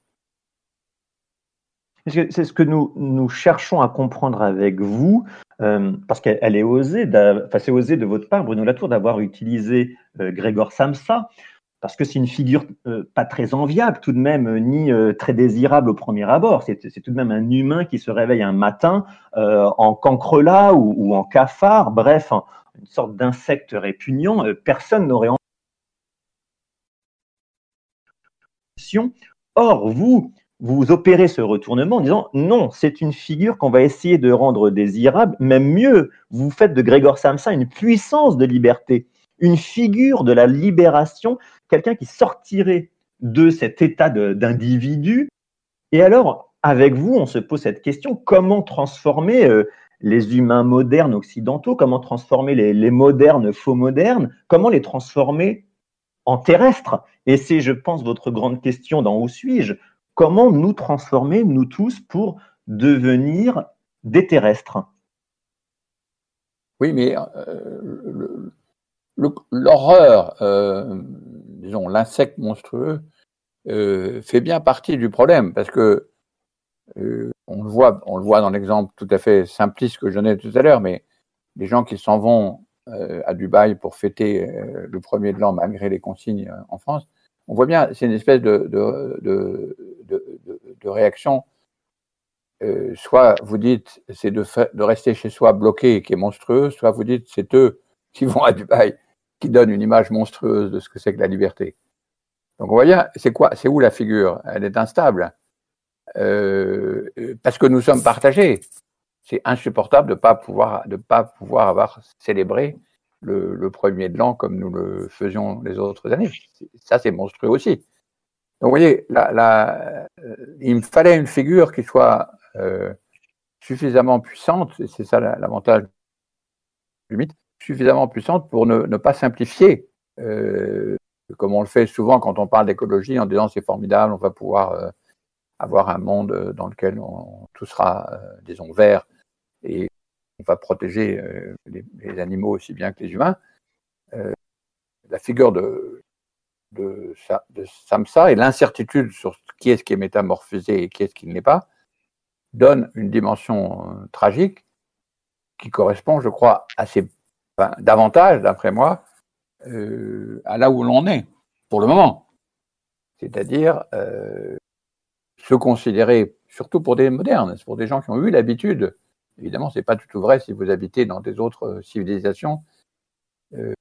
C'est ce que nous, nous cherchons à comprendre avec vous, euh, parce qu'elle est osée, enfin, c'est osé de votre part, Bruno Latour, d'avoir utilisé euh, Grégor Samsa, parce que c'est une figure euh, pas très enviable tout de même, ni très désirable au premier abord. C'est tout de même un humain qui se réveille un matin en cancrelat ou, en cafard, bref, une sorte d'insecte répugnant. personne n'aurait Or, vous, vous opérez ce retournement en disant non, c'est une figure qu'on va essayer de rendre désirable, même mieux, vous faites de Grégor Samsa une puissance de liberté, une figure de la libération, quelqu'un qui sortirait de cet état d'individu. Et alors, avec vous, on se pose cette question, comment transformer euh, les humains modernes occidentaux, comment transformer les, modernes faux modernes, comment les transformer en terrestre. Et c'est, je pense, votre grande question dans Où suis-je Comment nous transformer, nous tous, pour devenir des terrestres? Oui, mais euh, l'horreur, euh, disons, l'insecte monstrueux, euh, fait bien partie du problème parce que on le voit, on le voit dans l'exemple tout à fait simpliste que je donnais tout à l'heure, mais les gens qui s'en vont euh, à Dubaï pour fêter euh, le premier de l'an malgré les consignes euh, en France. On voit bien, c'est une espèce de, de, de, réaction. soit vous dites c'est de, de rester chez soi bloqué qui est monstrueux, soit vous dites c'est eux qui vont à Dubaï qui donnent une image monstrueuse de ce que c'est que la liberté. Donc on voit bien, c'est quoi, c'est où la figure? Elle est instable parce que nous sommes partagés c'est insupportable de ne pas pouvoir, pas pouvoir avoir célébré le, premier de l'an comme nous le faisions les autres années. Ça, c'est monstrueux aussi. Donc, vous voyez, euh, il me fallait une figure qui soit euh, suffisamment puissante, et c'est ça l'avantage du mythe, suffisamment puissante pour ne, pas simplifier, euh, comme on le fait souvent quand on parle d'écologie, en disant c'est formidable, on va pouvoir avoir un monde dans lequel tout sera, disons, vert et on va protéger euh, les, animaux aussi bien que les humains. Euh, la figure de, de, Samsa et l'incertitude sur qui est-ce qui est métamorphosé et qui est-ce qui ne l'est pas donne une dimension euh, tragique qui correspond, je crois, assez davantage, d'après moi, à là où l'on est pour le moment. C'est-à-dire se considérer, surtout pour des modernes, pour des gens qui ont eu l'habitude Évidemment, ce n'est pas du tout vrai si vous habitez dans des autres euh, civilisations euh,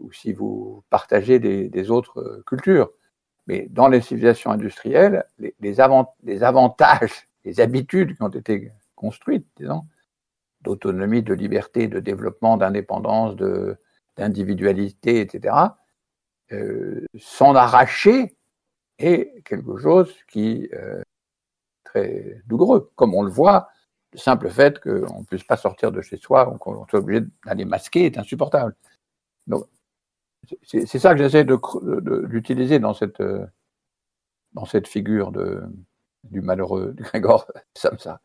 ou si vous partagez des, autres euh, cultures. Mais dans les civilisations industrielles, les, les, avantages, les habitudes qui ont été construites, disons, d'autonomie, de liberté, de développement, d'indépendance, d'individualité, etc., euh, s'en arracher est quelque chose qui est très douloureux, comme on le voit le simple fait qu'on ne puisse pas sortir de chez soi, qu'on soit obligé d'aller masquer est insupportable. Donc, c'est ça que j'essaie d'utiliser dans cette, dans cette figure de, du malheureux Grégor [laughs] Samsa.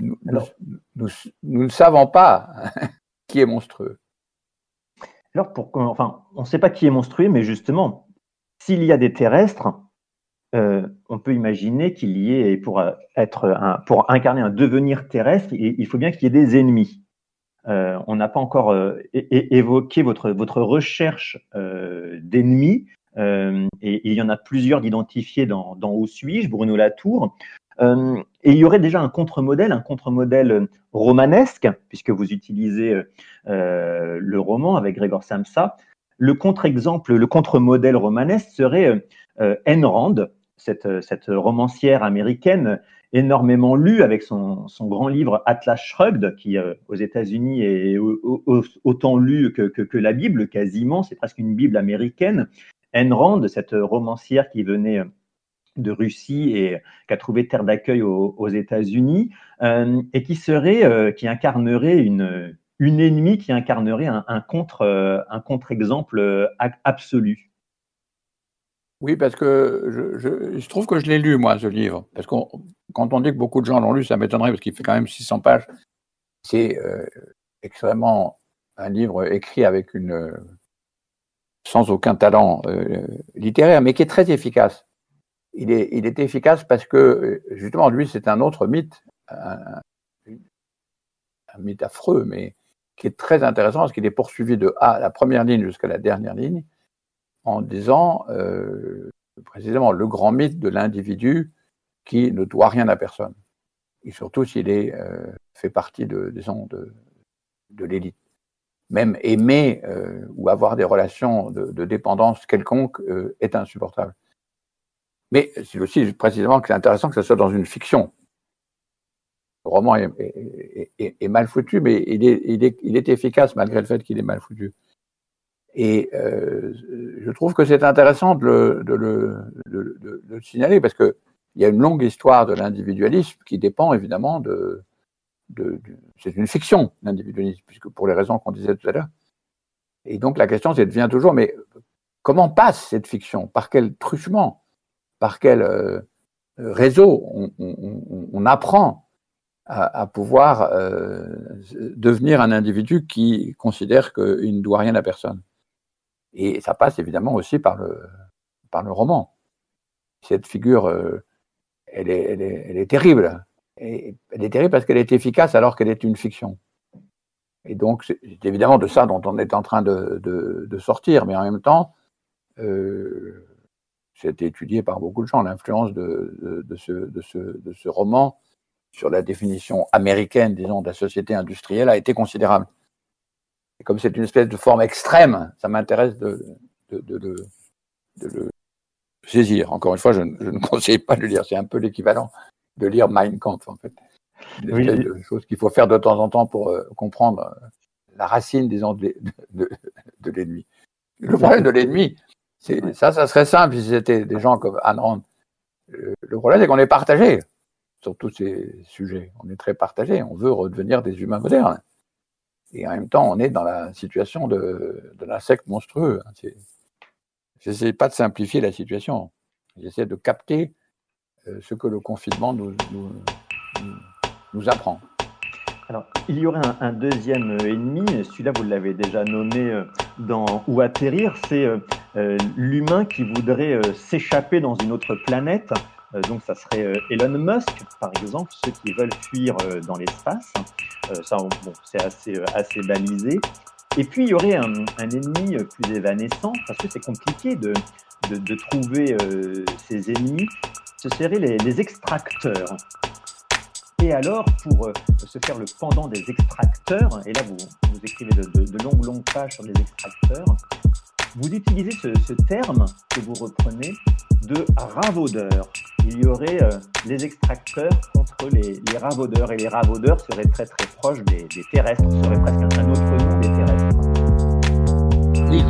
Nous, nous, ne savons pas [laughs] qui est monstrueux. Alors, pour, enfin, on ne sait pas qui est monstrueux, mais justement, s'il y a des terrestres, euh, on peut imaginer qu'il y ait, pour, être pour incarner un devenir terrestre, il faut bien qu'il y ait des ennemis. Euh, on n'a pas encore euh, évoqué votre, votre recherche d'ennemis, et, il y en a plusieurs d'identifiés dans, dans Où suis-je, Bruno Latour. Et il y aurait déjà un contre-modèle, un contre-modèle romanesque, puisque vous utilisez le roman avec Grégor Samsa. Le contre-exemple, le contre-modèle romanesque serait Ayn Rand, cette, romancière américaine énormément lue avec son, grand livre Atlas Shrugged, qui euh, aux États-Unis est autant lu que, que, la Bible, quasiment, c'est presque une Bible américaine. Ayn Rand, cette romancière qui venait de Russie et qui a trouvé terre d'accueil aux, États-Unis, euh, et qui serait, euh, qui incarnerait une, ennemie, qui incarnerait un, contre, contre-exemple absolu. Oui, parce que je, trouve que je l'ai lu, moi, ce livre. Parce que quand on dit que beaucoup de gens l'ont lu, ça m'étonnerait parce qu'il fait quand même 600 pages. C'est euh, extrêmement un livre écrit avec une sans aucun talent euh, littéraire, mais qui est très efficace. Il est, efficace parce que justement, lui, c'est un autre mythe, un, mythe affreux, mais qui est très intéressant parce qu'il est poursuivi de A, la première ligne jusqu'à la dernière ligne en disant euh, précisément le grand mythe de l'individu qui ne doit rien à personne, et surtout s'il est euh, fait partie de, l'élite. Même aimer euh, ou avoir des relations de, de dépendance quelconque euh, est insupportable. Mais c'est aussi précisément que c'est intéressant que ce soit dans une fiction. Le roman est, mal foutu, mais il est, efficace malgré le fait qu'il est mal foutu. Et euh, je trouve que c'est intéressant de le, signaler parce qu'il y a une longue histoire de l'individualisme qui dépend évidemment de. de, c'est une fiction, l'individualisme, puisque pour les raisons qu'on disait tout à l'heure. Et donc la question c'est devient toujours, mais comment passe cette fiction? Par quel truchement? Par quel euh, réseau on, apprend à, pouvoir euh, devenir un individu qui considère qu'il ne doit rien à personne et ça passe évidemment aussi par le, roman. Cette figure, euh, elle, est, terrible. Elle est terrible parce qu'elle est efficace alors qu'elle est une fiction. Et donc, c'est évidemment de ça dont on est en train de, sortir, mais en même temps, c'est étudié par beaucoup de gens, l'influence de, de, ce, de, ce, de ce roman sur la définition américaine, disons, de la société industrielle a été considérable. Et comme c'est une espèce de forme extrême, ça m'intéresse de, de, de, de, le saisir. Encore une fois, je, je, ne [laughs] conseille pas de le lire. C'est un peu l'équivalent de lire Mein Kampf, en fait. Oui. chose qu'il faut faire de temps en temps pour euh, comprendre la racine, disons, de l'ennemi. Le problème de l'ennemi, ça, ça serait simple si c'était des gens comme Anne Rand. Euh, le problème, c'est qu'on est partagé sur tous ces sujets. On est très partagé. On veut redevenir des humains modernes. Et en même temps, on est dans la situation de, de l'insecte monstrueux. J'essaie pas de simplifier la situation. J'essaie de capter euh, ce que le confinement nous, nous, nous apprend. Alors, il y aurait un, un deuxième ennemi, celui-là vous l'avez déjà nommé euh, dans Où atterrir, c'est l'humain qui voudrait euh, s'échapper dans une autre planète euh, donc ça serait euh, Elon Musk, par exemple, ceux qui veulent fuir euh, dans l'espace. ça, bon, c'est assez, balisé. Et puis il y aurait un, ennemi plus évanescent, parce que c'est compliqué de, de, trouver euh, ces ennemis. Ce seraient les, extracteurs. Et alors, pour euh, se faire le pendant des extracteurs, et là vous, vous écrivez de, de longues, longues pages sur les extracteurs, vous utilisez ce, ce, terme que vous reprenez de ravaudeur. Il y aurait euh, les extracteurs contre les, les, et les ravaudeurs seraient très très proches des, des terrestres, seraient presque un autre nom des terrestres. Oui,